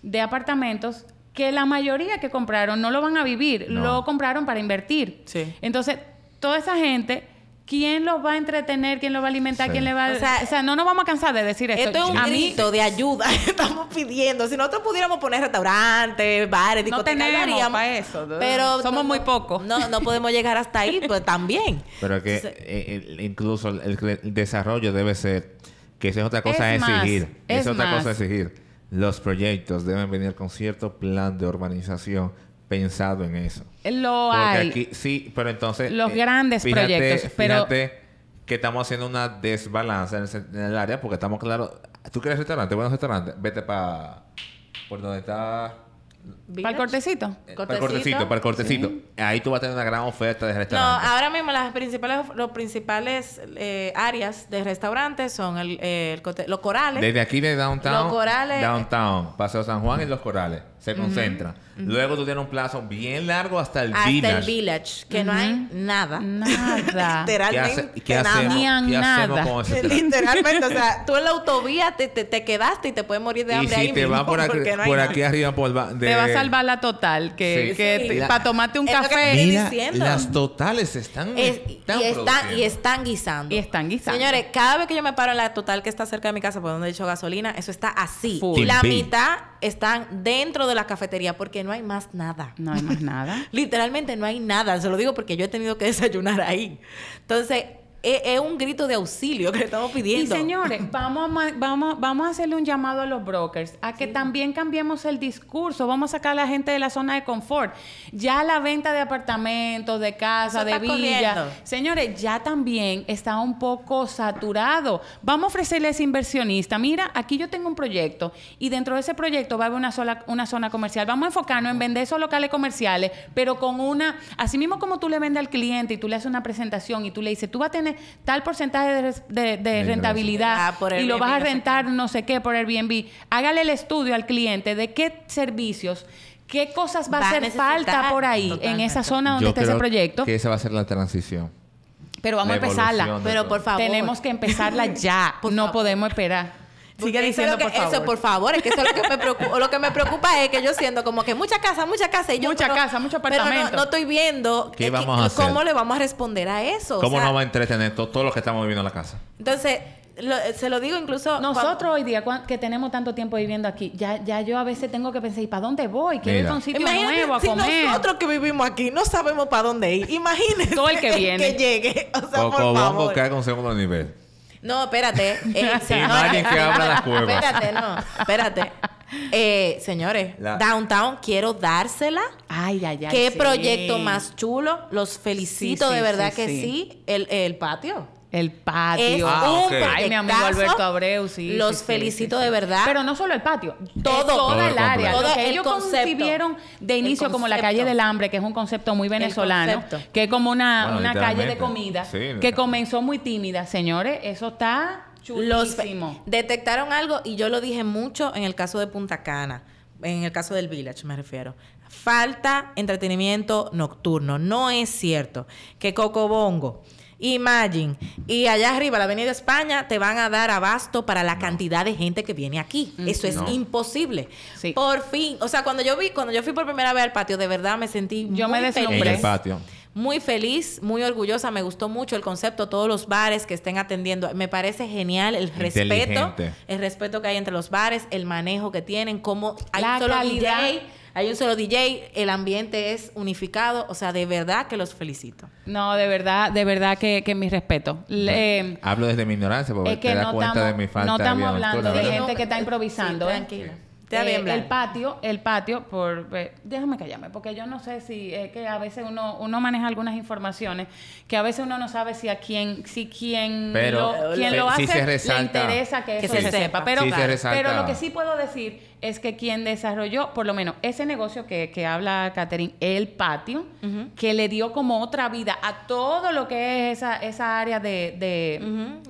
de apartamentos que la mayoría que compraron no lo van a vivir, No. lo compraron para invertir. Sí. Entonces, toda esa gente, ¿quién los va a entretener? ¿Quién los va a alimentar? Sí. ¿Quién le va a...? O O sea, no nos vamos a cansar de decir esto. Esto es un a mí, de ayuda que estamos pidiendo. Si nosotros pudiéramos poner restaurantes, bares, No discotecas, lo tenemos eso, ¿no? Pero Somos no- muy pocos. No, no podemos llegar hasta ahí, pues también. Pero que Entonces, eh, incluso el, el desarrollo debe ser, que esa es otra cosa Es a más, exigir. es Esa es otra más. cosa a exigir. Los proyectos deben venir con cierto plan de urbanización pensado en eso. lo Porque hay. aquí, sí, pero entonces... Los grandes proyectos, pero- Fíjate que estamos haciendo una desbalanza en el, en el área porque estamos claros... ¿Tú quieres restaurante? Buenos restaurantes. Vete para... Por donde está... ¿Para el cortecito? eh, Para el cortecito, para el cortecito. Ahí tú vas a tener una gran oferta de No, restaurantes. ahora mismo las principales, los principales eh, áreas de restaurantes son el, eh, el cote- los corales. Desde aquí de Downtown, Los Corales- Downtown, Paseo San Juan y Los Corales se concentran. Luego tú tienes un plazo bien largo hasta el hasta Village. el village, que no hay nada. Nada. ¿Qué, Literalmente hace- qué nada. hacemos, nada. con ese plan? Literalmente, o sea, tú en la autovía te, te, te quedaste y te puedes morir de Y hambre si ahí te mismo vas por aquí, porque no hay por nada. aquí arriba por ba- de te va a salvar la total. Que, Sí. que Sí. para tomarte un Es lo que café. Mira, las totales están, Es- y, están y están guisando. Y están guisando. Señores, cada vez que yo me paro en la total que está cerca de mi casa, por donde he hecho gasolina, eso está así. Full. Y la mitad están dentro de la cafetería porque no hay más nada. No hay más nada. Literalmente no hay nada. Se lo digo porque yo he tenido que desayunar ahí. Entonces, es, es un grito de auxilio que le estamos Y pidiendo. señores, vamos a, vamos, vamos a hacerle un llamado a los brokers a que también cambiemos el discurso. Vamos a sacar a la gente de la zona de confort. Ya la venta de apartamentos, de casa, Eso de villa. corriendo. Señores, ya también está un poco saturado. Vamos a ofrecerle a ese inversionista. Mira, aquí yo tengo un proyecto y dentro de ese proyecto va a haber una, sola, una zona comercial. Vamos a enfocarnos en vender esos locales comerciales, pero con una, así mismo como tú le vendes al cliente y tú le haces una presentación y tú le dices, tú vas a tener tal porcentaje de, res- de- de rentabilidad Ah, por y lo vas a rentar no sé qué por Airbnb. Hágale el estudio al cliente de qué servicios, qué cosas va, Va a hacer falta por ahí en esa zona donde Yo está ese proyecto. Que esa va a ser la transición. Pero vamos a la empezarla. Pero por favor. Tenemos que empezarla ya. No favor. podemos esperar. Sigue eso diciendo, que- por favor. Eso, por favor, es que eso es lo que me preocupa. lo que me preocupa es que yo siento como que mucha casa, mucha casa. Y yo, Mucha pero- casa, mucho pero no- apartamento. no, estoy viendo ¿Qué eh, vamos que- a hacer? cómo le vamos a responder a eso. O ¿Cómo sea, no va a entretener to- todo lo que estamos viviendo en la casa? Entonces, lo- se lo digo incluso... Nosotros hoy día, que tenemos tanto tiempo viviendo aquí, ya, ya yo a veces tengo que pensar, ¿y para dónde voy? Quiero ir Mira. a un sitio Imagínate nuevo a si comer. nosotros que vivimos aquí no sabemos para dónde ir. Imagínense Todo el que viene. que llegue. O sea, por Cocobongo favor. cae con segundo nivel. No, espérate. Eh, Sí, nadie que abra las cuevas. Espérate, no. Espérate. Eh, señores, La- Downtown, quiero dársela. Ay, ay, ay. Qué sí. proyecto más chulo. Los felicito Sí, sí, de verdad sí, que sí. sí. El, el patio. El patio. Es Ah. Ay, mi amigo. Alberto Abreu, sí. Los sí, felicito sí, sí. de verdad. Pero no solo el patio, Todo. todo, toda Todo el área. complejo. Lo Todo que el ellos concepto. concibieron de inicio como la calle del hambre, que es un concepto muy venezolano, concepto. que es como una, Bueno, una calle de comida, Sí, que comenzó muy tímida. Señores, eso está Los chulísimo. detectaron algo y yo lo dije mucho en el caso de Punta Cana, en el caso del Village me refiero. Falta entretenimiento nocturno. No es cierto que Cocobongo, Imagine y allá arriba la Avenida España te van a dar abasto para la cantidad de gente que viene aquí. Eso es No. imposible. Sí. Por fin, o sea, cuando yo vi, cuando yo fui por primera vez al patio, de verdad me sentí Yo muy me En deslumbré. el patio. muy feliz, muy orgullosa, me gustó mucho el concepto, todos los bares que estén atendiendo, me parece genial el respeto, el respeto que hay entre los bares, el manejo que tienen, cómo hay La solo calidad. DJ, hay un solo DJ, el ambiente es unificado, o sea, de verdad que los felicito. No, de verdad, de verdad que, que mi respeto. Le- Hablo desde mi ignorancia porque es te que das no cuenta estamos, de mi falta no de estamos hablando de gente que está Sí, improvisando. ¿eh? tranquila. Eh, el patio, el patio, por eh, déjame callarme, porque yo no sé si es que a veces uno, uno maneja algunas informaciones que a veces uno no sabe si a quién, si quien Pero, lo, quien eh, lo sí hace se le interesa que, Que eso se se, sepa. Pero, se pero lo que sí puedo decir es que quien desarrolló, por lo menos, ese negocio que, que habla Catherine, el patio, que le dio como otra vida a todo lo que es esa, esa área de, de,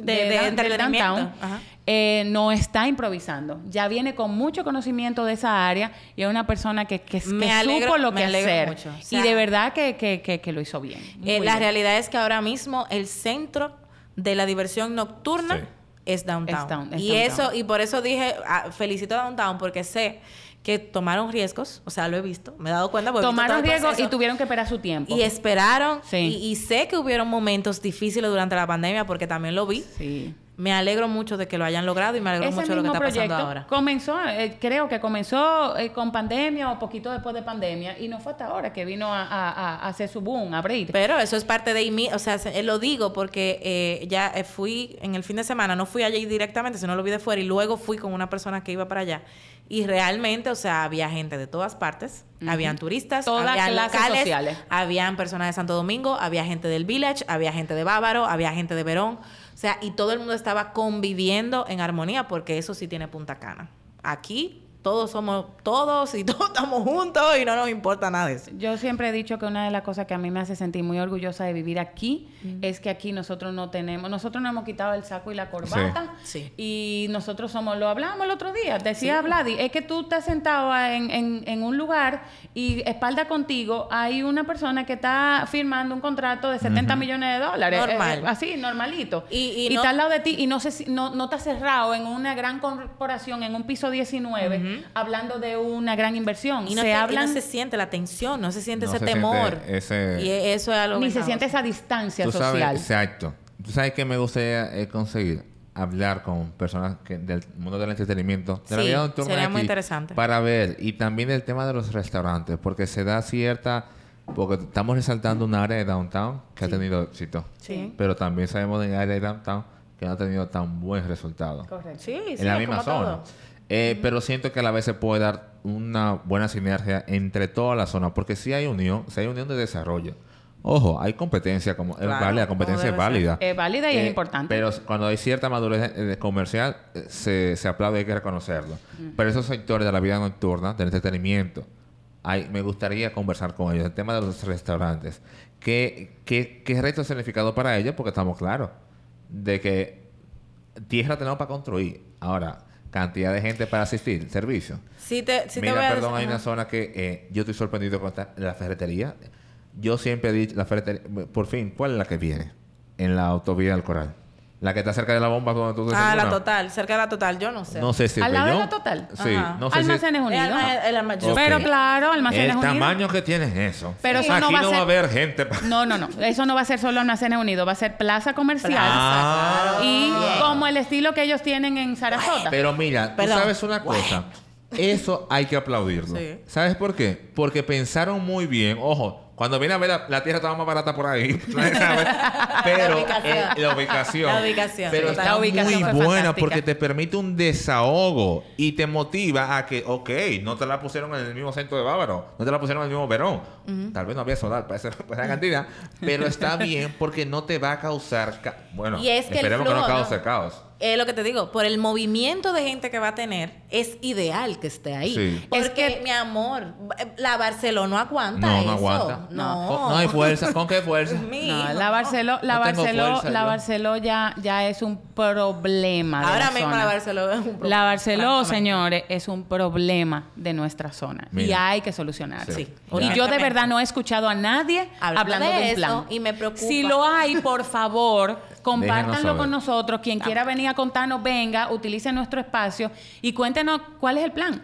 del entretenimiento. downtown, Ajá. Eh, no está improvisando. Ya viene con mucho conocimiento de esa área y es una persona que, que, que Me alegro- supo lo me que alegro hacer. mucho. O y de verdad que, que, que, que lo hizo bien. Eh, la bien. realidad es que ahora mismo el centro de la diversión nocturna Sí. es downtown. Es down- es y downtown. eso, y por eso dije, ah, felicito a downtown porque sé que tomaron riesgos, o sea, lo he visto, me he dado cuenta. porque Tomaron riesgos y tuvieron que esperar su tiempo. Y esperaron, Sí. y, y sé que hubieron momentos difíciles durante la pandemia porque también lo vi. Sí. Me alegro mucho de que lo hayan logrado y me alegro Ese mucho de lo que está pasando ahora. comenzó, eh, creo que comenzó eh, con pandemia o poquito después de pandemia y no fue hasta ahora que vino a, a- a- a hacer su boom, a abrir. Pero eso es parte de mí, o sea, se- eh, lo digo porque eh, ya fui en el fin de semana, no fui allí directamente, sino lo vi de fuera y luego fui con una persona que iba para allá. Y realmente, o sea, había gente de todas partes, habían turistas, Todas habían clases locales, sociales. habían personas de Santo Domingo, había gente del Village, había gente de Bávaro, había gente de Verón, sea, y todo el mundo estaba conviviendo en armonía porque eso sí tiene Punta Cana. Aquí todos somos todos y todos estamos juntos y no nos importa nada de eso. Yo siempre he dicho que una de las cosas que a mí me hace sentir muy orgullosa de vivir aquí es que aquí nosotros no tenemos, nosotros no hemos quitado el saco y la corbata Sí. y nosotros somos, lo hablamos el otro día, decía Vladi, es que tú estás sentado en, en- en un lugar y espalda contigo hay una persona que está firmando un contrato de 70 millones de dólares, Normal. eh, eh, así, normalito, Y- y y, no- está al lado de ti y no, si- no, no está cerrado en una gran corporación, en un piso 19, hablando de una gran inversión. Y no, se se, y no hablan, se siente la tensión, no se siente No ese se siente temor. ese- Y e- eso es algo ni se siente esa distancia Tú sabes, social. exacto. Tú sabes que me gustaría eh, conseguir hablar con personas que, del mundo del entretenimiento, de la vida nocturna sería aquí, muy interesante. Para ver, y también el tema de los restaurantes, porque se da cierta. Porque estamos resaltando un área de downtown que ha tenido éxito. Sí. Pero también sabemos de área de downtown que no ha tenido tan buen resultado. Correcto. Sí, sí, en la misma zona. todo. Eh, Pero siento que a la vez se puede dar una buena sinergia entre toda la zona, porque si hay unión, si hay unión de desarrollo. Ojo, hay competencia, como es Claro, válida, la competencia es ser. válida. Es válida y es Eh, importante. Pero cuando hay cierta madurez eh, comercial, eh, se, se aplaude y hay que reconocerlo. Pero esos sectores de la vida nocturna, del entretenimiento, hay, me gustaría conversar con ellos. El tema de los restaurantes. ¿Qué, qué, qué reto significado para ellos? Porque estamos claros de que tierra tenemos para construir. Ahora, cantidad de gente para asistir, servicio. Sí te, sí te voy Mira, a perdón, decir- hay una zona que eh, yo estoy sorprendido con esta- la ferretería. Yo siempre he dicho, la ferretería, por fin, ¿cuál es la que viene? En la autovía del Coral. La que está cerca de la bomba donde tú Ah, la total, cerca de la total, yo no sé. No sé si ¿Al lado de la Total? Sí, Ajá. no sé Almacenes El Unidos. alma- el. Pero claro, Almacenes El Unidos. tamaño que tiene eso. Pero eso Aquí no va a ser- va a haber gente. pa- No, no, no. Eso no va a ser solo Almacenes Unidos, va a ser plaza comercial. Ah. Y como el estilo que ellos tienen en Sarasota. Pero mira, tú Perdón. sabes una cosa. Eso hay que aplaudirlo. Sí. ¿Sabes por qué? Porque pensaron muy bien. Ojo, cuando viene a ver la, la tierra estaba más barata por ahí. ¿sabes? Pero La ubicación. eh, la ubicación. La ubicación, Pero está La ubicación muy buena fantástica. porque te permite un desahogo y te motiva a que, ok, no te la pusieron en el mismo centro de Bávaro, no te la pusieron en el mismo Verón. Tal vez no había solar para esa, para esa cantidad, pero está bien porque no te va a causar. ca- bueno, Y es que el esperemos que no cause ¿no? caos. Es lo que te digo, por el movimiento de gente que va a tener, es ideal que esté ahí. Sí. Porque, Es que- mi amor, la Barcelona no aguanta No, eso. no aguanta. No. No hay fuerza. ¿Con qué fuerza? No, la. Barceló, la fuerza la. Barceló ya, ya es un problema. de Ahora la mismo zona. la Barcelona es un problema. La Barceló, francamente. señores, es un problema de nuestra zona y hay que solucionarlo. Sí. Y yo de verdad no he escuchado a nadie Hablando hablando de de, un eso, plan. y me preocupa. Si lo hay, por favor, compártanlo con nosotros. Quien quiera venir a contarnos, venga, utilice nuestro espacio y cuéntenos cuál es el plan.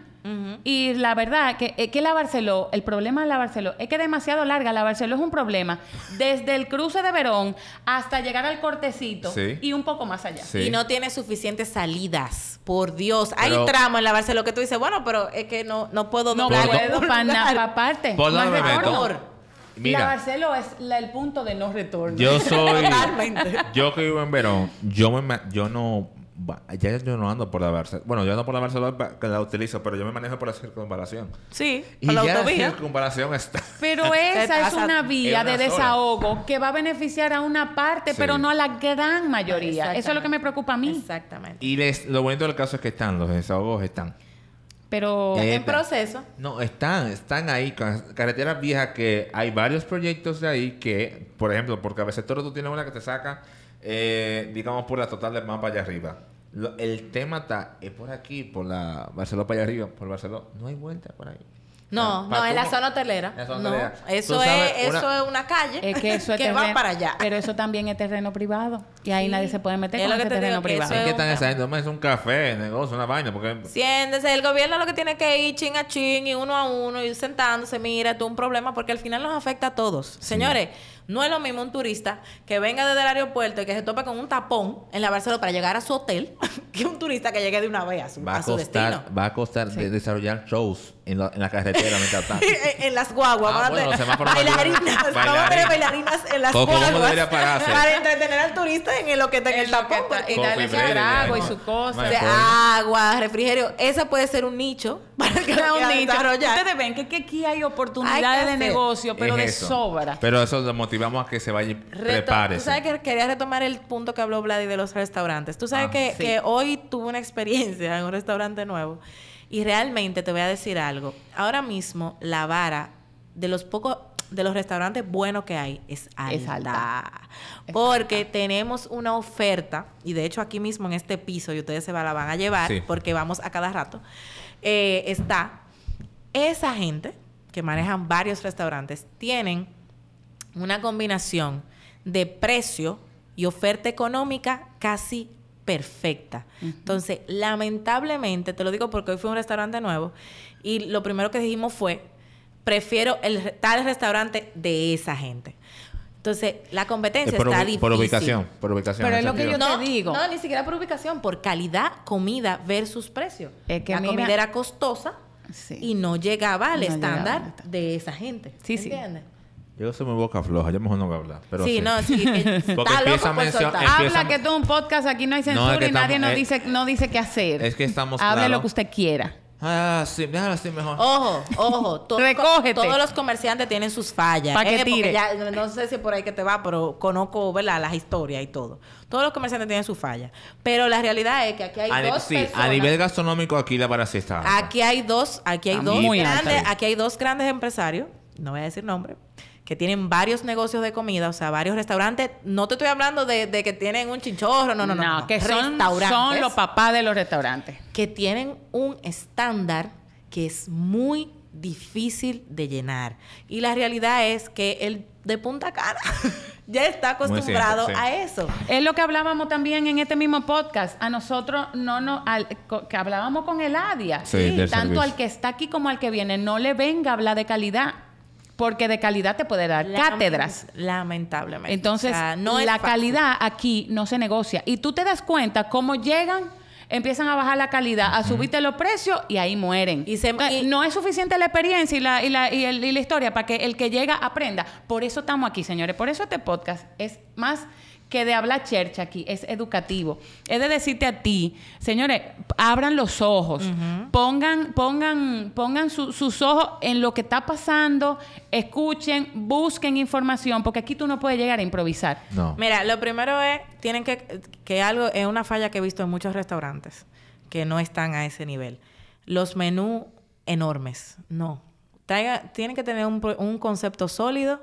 Y la verdad que, que la Barceló, el problema de la Barceló es que es demasiado larga. La Barceló es un problema desde el cruce de Verón hasta llegar al cortecito Sí. y un poco más allá. Sí. Y no tiene suficientes salidas. Por Dios. Hay tramos en la Barcelona que tú dices, bueno, pero es que no, no puedo No doblar en puedo para aparte. ¿Por No meto? La Mira, Barceló es la- el punto de no retorno. yo soy. Totalmente. Yo que vivo en Verón, yo, me, yo no. Ya yo no ando por la Barcelona. Bueno, yo ando por la Barcelona que la utilizo, pero yo me manejo por la circunvalación. Sí, Y por la ya la autovía. circunvalación está. Pero esa es una vía una de sola. desahogo que va a beneficiar a una parte, Sí. pero no a la gran mayoría. Eso es lo que me preocupa a mí. Exactamente. Y les- lo bonito del caso es que están, los desahogos están. Pero en proceso. No, están, están ahí, ca- carreteras viejas que hay varios proyectos de ahí que, por ejemplo, por Cabecetoro tú tienes una que te saca, eh, digamos, por la total del mapa allá arriba. Lo- el tema está, es por aquí, por la Barcelona para allá arriba, por Barcelona. No hay vuelta por ahí. No, no, en la zona hotelera. En la zona no, eso, Tú sabes, es, una- eso es una calle es que eso es que va para allá. Pero eso también es terreno privado. Y ahí Sí. nadie se puede meter Es con lo que ese te terreno que eso privado. ¿Qué es están un- esa gente? No, Es un café, negocio, una vaina, porque... Siéntese, el gobierno lo que tiene que ir chin a chin y uno a uno y sentándose, mira, es un problema porque al final nos afecta a todos. Señores, no es lo mismo un turista que venga desde el aeropuerto y que se tope con un tapón en la Barcelona para llegar a su hotel que un turista que llegue de una vez a su, Va a a su costar, destino. va a costar de- desarrollar shows en la, en la carretera mientras tanto. en las guaguas, Ah, vamos a bueno, tener los semáforos bailarinas, vamos a tener bailarinas en las Coco, ¿cómo guaguas para entretener al turista en lo que está en el tapón. está- porque- y darle su trago y su cosa. Agua, refrigerio, ese puede ser un nicho para que Es un nicho. Ustedes ven que, que aquí hay oportunidades de negocio, pero Es de eso. sobra. Pero eso lo motivamos a que se vaya y prepárese. Tú sabes que quería retomar el punto que habló Vladi de los restaurantes. Tú sabes Ah. que, Sí. que hoy tuve una experiencia en un restaurante nuevo y realmente te voy a decir algo. Ahora mismo la vara de los pocos de los restaurantes buenos que hay es alta. Es alta. Es Porque tenemos una oferta y de hecho aquí mismo en este piso y ustedes se la van a llevar Sí. porque vamos a cada rato. eh, está esa gente que manejan varios restaurantes tienen una combinación de precio y oferta económica casi perfecta. Entonces, lamentablemente, te lo digo porque hoy fue a un restaurante nuevo y lo primero que dijimos fue, prefiero el tal restaurante de esa gente. Entonces, la competencia Eh, por, está difícil. por ubicación. Por ubicación. Pero es lo que yo No, te digo. no, ni siquiera por ubicación, por calidad, comida versus precio. Es que la mira- comida era costosa Sí. y no llegaba al No estándar de esa gente. Sí, sí. ¿Entiendes? Yo soy muy boca floja. Yo mejor no voy a hablar. Pero sí, sí, no, sí. que Porque está empieza a mencionar- Habla que es un podcast, aquí no hay No, es censura que y nadie nos eh, dice, no dice qué hacer. Es que estamos Hable claro. lo que usted quiera. Ah, sí, déjalo así mejor. Ojo, ojo. to- Recógete. Todos los comerciantes tienen sus fallas. Pa' que porque tire. ya- no sé si por ahí que te va, pero conozco, ¿verdad? Las historias y todo. Todos los comerciantes tienen sus fallas. Pero la realidad es que aquí hay A dos sí, personas. a nivel gastronómico aquí la vara sí está. alta. Aquí hay dos, aquí hay dos muy grandes, aquí hay dos grandes empresarios, no voy a decir nombre, que tienen varios negocios de comida, o sea, varios restaurantes. No te estoy hablando de, de que tienen un chinchorro, no, no, no. no. que son, Restaurantes son los papás de los restaurantes. que tienen un estándar que es muy difícil de llenar. Y la realidad es que el de Punta Cana ya está acostumbrado cierto, sí. a eso. Es lo que hablábamos también en este mismo podcast. A nosotros no nos que hablábamos con el ADIA. Sí, del Tanto servicio. al que está aquí como al que viene, no le venga a hablar de calidad. Porque de calidad te puede dar Lament- cátedras. Lamentablemente. Entonces, O sea, no es la calidad aquí no se negocia. Y tú te das cuenta cómo llegan, empiezan a bajar la calidad, a subirte los precios y ahí mueren. Y se- Entonces, y- no es suficiente la experiencia y la, y, la, y el- y la historia para que el que llega aprenda. Por eso estamos aquí, señores. Por eso este podcast es más que de hablar chercha aquí, es educativo. Es de decirte a ti, señores, abran los ojos, pongan, pongan, pongan su- sus ojos en lo que está pasando, escuchen, busquen información, porque aquí tú no puedes llegar a improvisar. No. Mira, lo primero es, tienen que, que algo, es una falla que he visto en muchos restaurantes, que no están a ese nivel. Los menús enormes, no. Traiga, tienen que tener un, pro- un concepto sólido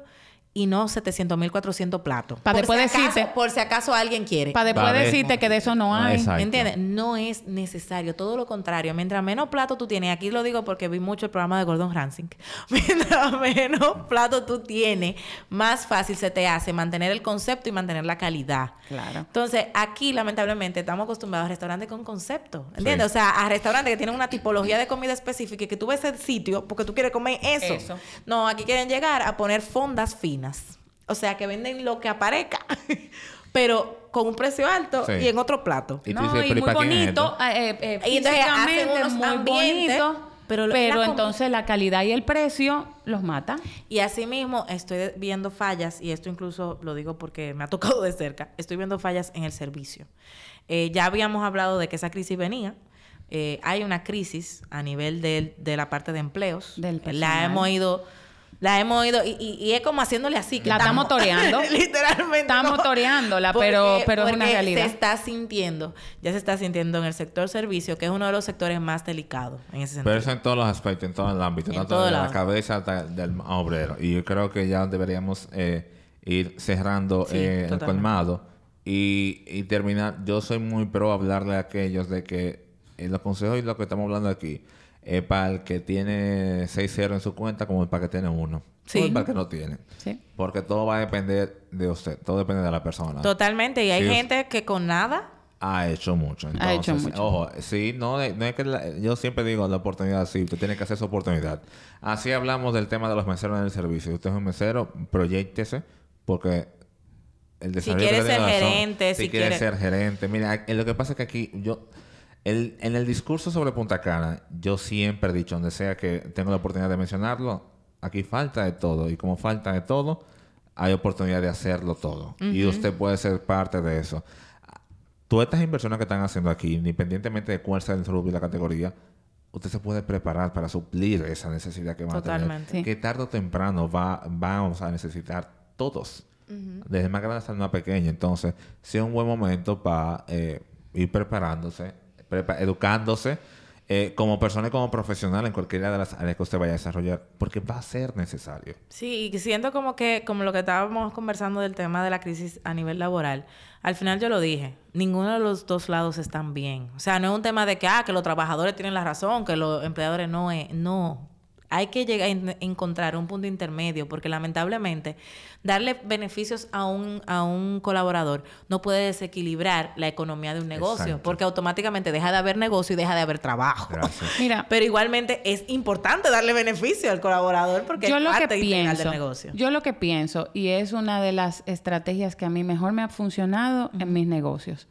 y no 700 mil 400 platos. Pa' Por después si acaso- decirte- Por si acaso alguien quiere. Para después decirte que de eso no hay. exacto. ¿Entiendes? No es necesario, todo lo contrario. Mientras menos plato tú tienes, aquí lo digo porque vi mucho el programa de Gordon Ramsay. Mientras menos plato tú tienes, más fácil se te hace mantener el concepto y mantener la calidad. Claro. Entonces, aquí lamentablemente estamos acostumbrados a restaurantes con concepto. ¿Entiendes? Sí. O sea, a restaurantes que tienen una tipología de comida específica y que tú ves el sitio porque tú quieres comer eso. Eso. No, aquí quieren llegar a poner fondas finas. O sea, que venden lo que aparezca, pero con un precio alto Sí. y en otro plato. Y No, dices, y ¿pero y muy bonito, eh, eh, Y entonces hacen unos muy ambientes, bonito, pero pero, la entonces la calidad y el precio los mata. Y asimismo, estoy viendo fallas, y esto incluso lo digo porque me ha tocado de cerca, estoy viendo fallas en el servicio. Eh, ya habíamos hablado de que esa crisis venía. Eh, hay una crisis a nivel del- de, la parte de empleos. Del la hemos ido, la hemos ido, y, y- y es como haciéndole así. que La estamos toreando. Literalmente. Estamos ¿no? toreándola, pero- pero es una realidad. Se está sintiendo, ya se está sintiendo en el sector servicio, que es uno de los sectores más delicados en ese sentido. Pero eso en todos los aspectos, en todo el ámbito, En tanto de la lado. cabeza hasta del obrero. Y yo creo que ya deberíamos eh, ir cerrando Sí, eh, el colmado y, y terminar. Yo soy muy pro hablarle a aquellos de que eh, los consejos y lo que estamos hablando aquí es para el que tiene 6-0 en su cuenta como para el que tiene uno. Sí. O el para el que no tiene. Sí. Porque todo va a depender de usted, todo depende de la persona. Totalmente. Y hay Sí, gente que con nada Ha hecho mucho. Entonces, Ha hecho mucho. Ojo, sí, no, no es que la- yo siempre digo la oportunidad, sí, usted tiene que hacer su oportunidad. Así hablamos del tema de los meseros en el servicio. Si usted es un mesero, proyectese porque el desarrollo quiere que tiene ser razón, gerente, si, si quiere, quiere- ser gerente. Mira, eh, lo que pasa es que aquí yo el, en el discurso sobre Punta Cana, yo siempre he dicho, donde sea que tengo la oportunidad de mencionarlo, aquí falta de todo. Y como falta de todo, hay oportunidad de hacerlo todo. Y usted puede ser parte de eso. Todas estas inversiones que están haciendo aquí, independientemente de cuál sea el rubro y la categoría, usted se puede preparar para suplir esa necesidad que van a tener. Sí. Que tarde o temprano va, vamos a necesitar todos. Desde más grande hasta el más pequeño. Entonces, sí es un buen momento para eh, ir preparándose, prepa- educándose eh, como persona y como profesional en cualquiera de las áreas que usted vaya a desarrollar, porque va a ser necesario. Sí, y siento como que, como lo que estábamos conversando del tema de la crisis a nivel laboral, al final yo lo dije, ninguno de los dos lados están bien. O sea, no es un tema de que, ah, que los trabajadores tienen la razón, que los empleadores no es, no. Hay que llegar a en- encontrar un punto intermedio, porque lamentablemente darle beneficios a un, a un colaborador no puede desequilibrar la economía de un negocio, Exacto. porque automáticamente deja de haber negocio y deja de haber trabajo. Gracias. Mira, Pero igualmente es importante darle beneficio al colaborador porque yo es lo que parte integral pienso, del negocio. yo lo que pienso y es una de las estrategias que a mí mejor me ha funcionado en mis negocios.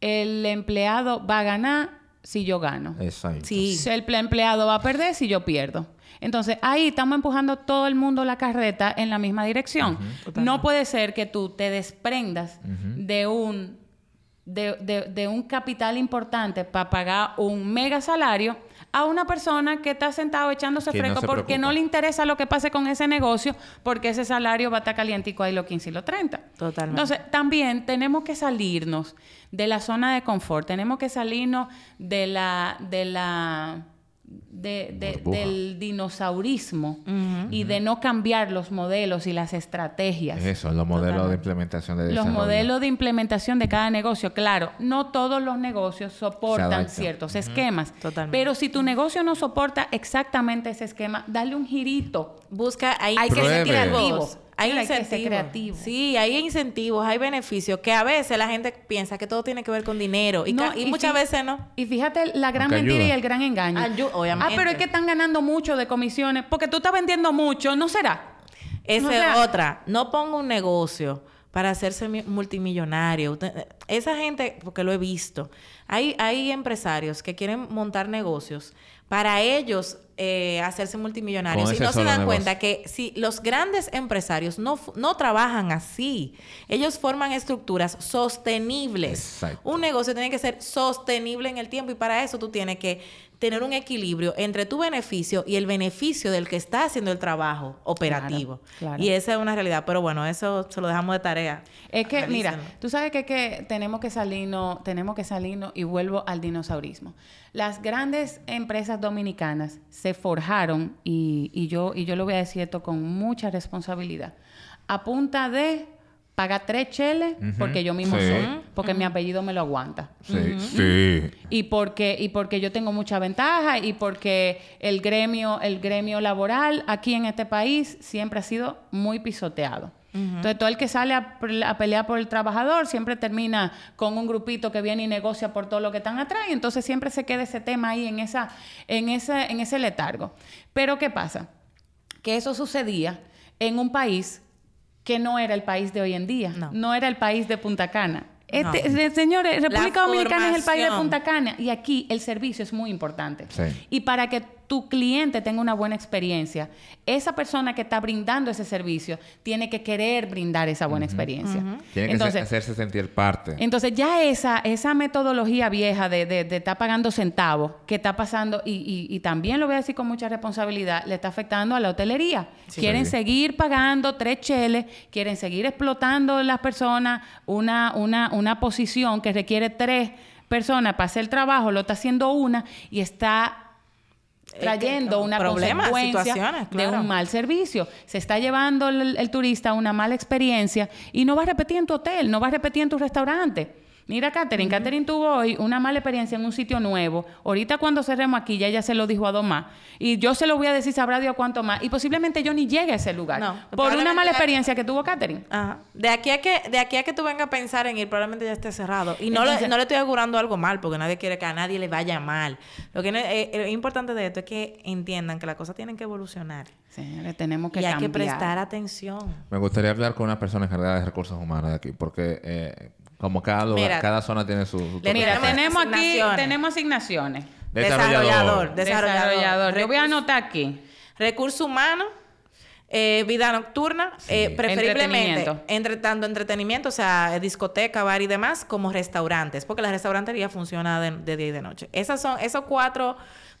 El empleado va a ganar si yo gano. Exacto. Sí. Si El empleado va a perder si yo pierdo. Entonces, ahí estamos empujando todo el mundo la carreta en la misma dirección. No puede ser que tú te desprendas de un de, de- de un capital importante para pagar un mega salario a una persona que está sentado echándose Que fresco porque preocupa. no le interesa lo que pase con ese negocio, porque ese salario va a estar calientico ahí los 15 y los 30. Totalmente. Entonces, también tenemos que salirnos de la zona de confort, tenemos que salirnos de la, de la, de- de- del dinosaurismo y de no cambiar los modelos y las estrategias. Es eso, los modelos de implementación de Los modelos de implementación de cada negocio, claro, no todos los negocios soportan ciertos esquemas. Totalmente. Pero si tu negocio no soporta exactamente ese esquema, dale un girito. Busca, hay, Hay que ser creativo. Hay Mira, hay que ser incentivos. creativo. Sí, hay incentivos, hay beneficios que a veces la gente piensa que todo tiene que ver con dinero y, No, ca- y muchas veces no. Y fíjate la gran Aunque mentira ayuda. y el gran engaño. Ayu- obviamente. Ah, pero es que están ganando mucho de comisiones porque tú estás vendiendo mucho, ¿no será? Esa O es sea- otra. No ponga un negocio para hacerse mi- multimillonario. Esa gente, porque lo he visto, hay, hay empresarios que quieren montar negocios para ellos eh, hacerse multimillonarios Con y no se dan negocio. cuenta que si los grandes empresarios no, no trabajan así, ellos forman estructuras sostenibles. Exacto. Un negocio tiene que ser sostenible en el tiempo y para eso tú tienes que tener un equilibrio entre tu beneficio y el beneficio del que está haciendo el trabajo operativo. claro. Y esa es una realidad. Pero bueno, eso se lo dejamos de tarea. Es que, mira, tú sabes que, que tenemos que salirnos, tenemos que salirnos y vuelvo al dinosaurismo. Las grandes empresas dominicanas se forjaron, y, y yo, y yo lo voy a decir esto con mucha responsabilidad, a punta de pagar tres cheles porque yo mismo Sí. soy, porque mi apellido me lo aguanta. Sí, sí. Y porque, y porque yo tengo mucha ventaja y porque el gremio, el gremio laboral aquí en este país siempre ha sido muy pisoteado. Entonces, todo el que sale a, a pelear por el trabajador siempre termina con un grupito que viene y negocia por todo lo que están atrás. Y entonces siempre se queda ese tema ahí en, esa, en, ese, en ese letargo. Pero, ¿qué pasa? Que eso sucedía en un país que no era el país de hoy en día. No. No, era el país de Punta Cana. Este, No. Señores, República Dominicana es el país de. Punta Cana y aquí el servicio es muy importante. Sí. Y para que tu cliente tenga una buena experiencia, esa persona que está brindando ese servicio tiene que querer brindar esa buena experiencia. Tiene que Entonces, ser- hacerse sentir parte. entonces ya esa, esa metodología vieja de, de, de estar pagando centavos que está pasando, y, y- y también lo voy a decir con mucha responsabilidad, le está afectando a la hotelería. Quieren Sí. seguir pagando tres cheles, quieren seguir explotando las personas una, una, una posición que requiere tres personas para hacer el trabajo, lo está haciendo una y está que, trayendo una problemas, consecuencia de un mal servicio. Se está llevando el, el turista una mala experiencia y no va a repetir en tu hotel, no va a repetir en tu restaurante. Mira, Catherine, Catherine tuvo hoy una mala experiencia en un sitio nuevo. Ahorita cuando cerremos aquí, ya ella se lo dijo a dos más. Y yo se lo voy a decir, sabrá Dios cuánto más. Y posiblemente yo ni llegue a ese lugar. No, por una mala la- experiencia que tuvo Catherine. Ajá. De aquí a que de aquí a que tú vengas a pensar en ir, probablemente ya esté cerrado. Y no, le, Entonces- no le estoy augurando algo mal, porque nadie quiere que a nadie le vaya mal. Lo que no- eh, lo importante de esto es que entiendan que las cosas tienen que evolucionar. Señores, tenemos que y hay cambiar. que prestar atención. Me gustaría hablar con una persona encargada de recursos humanos de aquí, porque eh, como cada lugar, Mira, cada zona tiene su, su. Mira, Tenemos aquí, asignaciones. tenemos asignaciones. Desarrollador. Desarrollador. Yo voy a anotar aquí. Recursos humanos, eh, vida nocturna, eh, preferiblemente Entretenimiento. entre tanto entretenimiento, o sea, discoteca, bar y demás, como restaurantes, porque la restaurantería funciona de, de día y de noche. Esas son, esos cuatro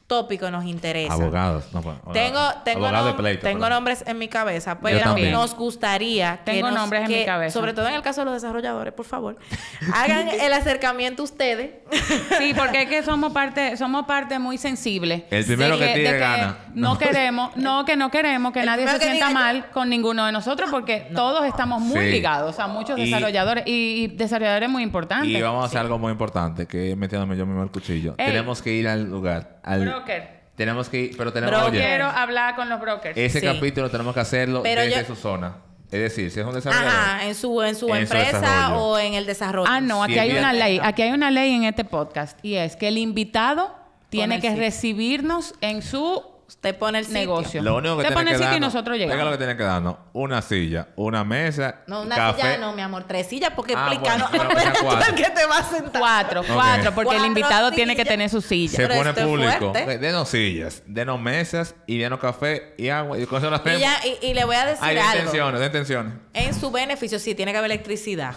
tópicos nos interesan. Abogados. No, pues, Tengo, tengo, abogado de nom- pleito, tengo perdón. nombres en mi cabeza, Yo pero también. nos gustaría que Tengo nos- nombres en mi cabeza. Sobre todo en el caso de los desarrolladores, por favor, hagan el acercamiento ustedes. Sí, porque es que somos parte, somos parte muy sensible. El primero de que tire de gana. No No. queremos, no que no queremos que El nadie se sienta mal con ninguno de nosotros, porque todos estamos muy Sí. ligados, sea, muchos Y- desarrolladores y, y desarrolladores muy importantes. Y vamos a hacer algo muy importante, que metiéndome yo mismo el cuchillo. Ey. Tenemos que ir al lugar, al Broker. Tenemos que ir, pero tenemos oye, Quiero hablar con los brokers. ese Sí. capítulo tenemos que hacerlo Pero desde yo- su zona. Es decir, si es un desarrollador. Ajá, en su, en su En su empresa desarrollo. o en el desarrollo. Ah, no, aquí Sí, hay bien. una ley. Aquí hay una ley en este podcast y es que el invitado tiene el que recibirnos en su Usted pone el sitio. negocio. Lo único que Te tiene pone que el sitio y nosotros Oiga lo que llegamos. tiene que darnos. Una silla, una mesa, No, una café. silla no, mi amor. Tres sillas porque Ah, bueno, pero cuatro. que te vas a sentar. Cuatro, cuatro, porque el Cuatro invitado tiene que sillas. tener su silla. Se Pero pone esto es público. fuerte. Denos sillas, denos mesas y denos café y agua. Y con eso. Y, ya, y, y le voy a decir Hay algo. intenciones, de intenciones. En su beneficio, sí, tiene que haber electricidad.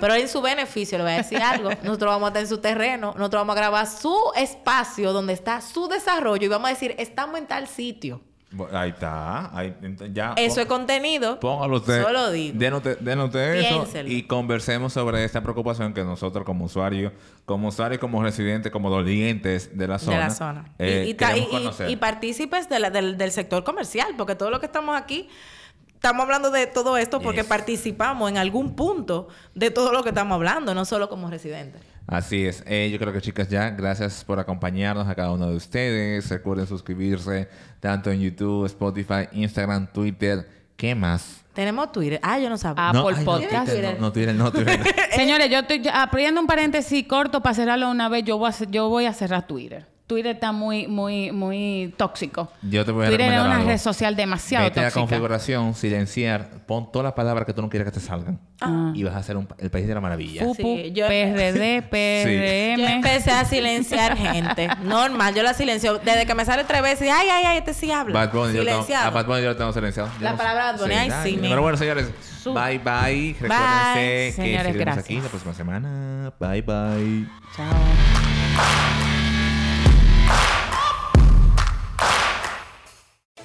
Pero en su beneficio, le voy a decir algo. Nosotros vamos a estar en su terreno. Nosotros vamos a grabar su espacio donde está su desarrollo. Y vamos a decir, estamos en tal sitio. Ahí está. Ahí, ya, Eso pon- es contenido. Póngalo usted. Solo digo. Denos usted- denos usted eso y conversemos sobre esta preocupación que nosotros como usuarios, como usuarios, como residentes, como dolientes de la zona, de la zona. eh, y, y, y- y- partícipes de la- del, del sector comercial, porque todo lo que estamos aquí, estamos hablando de todo esto porque Yes. participamos en algún punto de todo lo que estamos hablando, no solo como residentes. Así es. Eh, yo creo que chicas ya, gracias por acompañarnos a cada uno de ustedes. Recuerden suscribirse tanto en YouTube, Spotify, Instagram, Twitter. ¿Qué más? Tenemos Twitter. Ah, yo no sabía. Ah, Apple ay, Podcast. Twitter, no, no, Twitter, no, Twitter. Señores, yo estoy abriendo un paréntesis corto para cerrarlo una vez. Yo voy a, yo voy a cerrar Twitter. Twitter está muy, muy, muy tóxico. Yo te voy a Twitter es una algo. red social demasiado Vete a tóxica. configuración, silenciar, pon todas las palabras que tú no quieres que te salgan. Y vas a hacer un el país de la maravilla. Pupu, Sí, yo- PRD, Yo PRM. empecé a silenciar gente. Normal, yo la silencio. Desde que me sale tres veces, ay, ay, ay, este sí habla. Bad Bunny, yo lo tengo, Silenciado. a Bad Bunny yo lo tengo silenciado. Yo La no- palabra Bad Bunny, ay, sí, Pero bueno, señores, bye bye. Recuérdense que Señores, seguiremos gracias. aquí la próxima semana. Bye bye. Chao.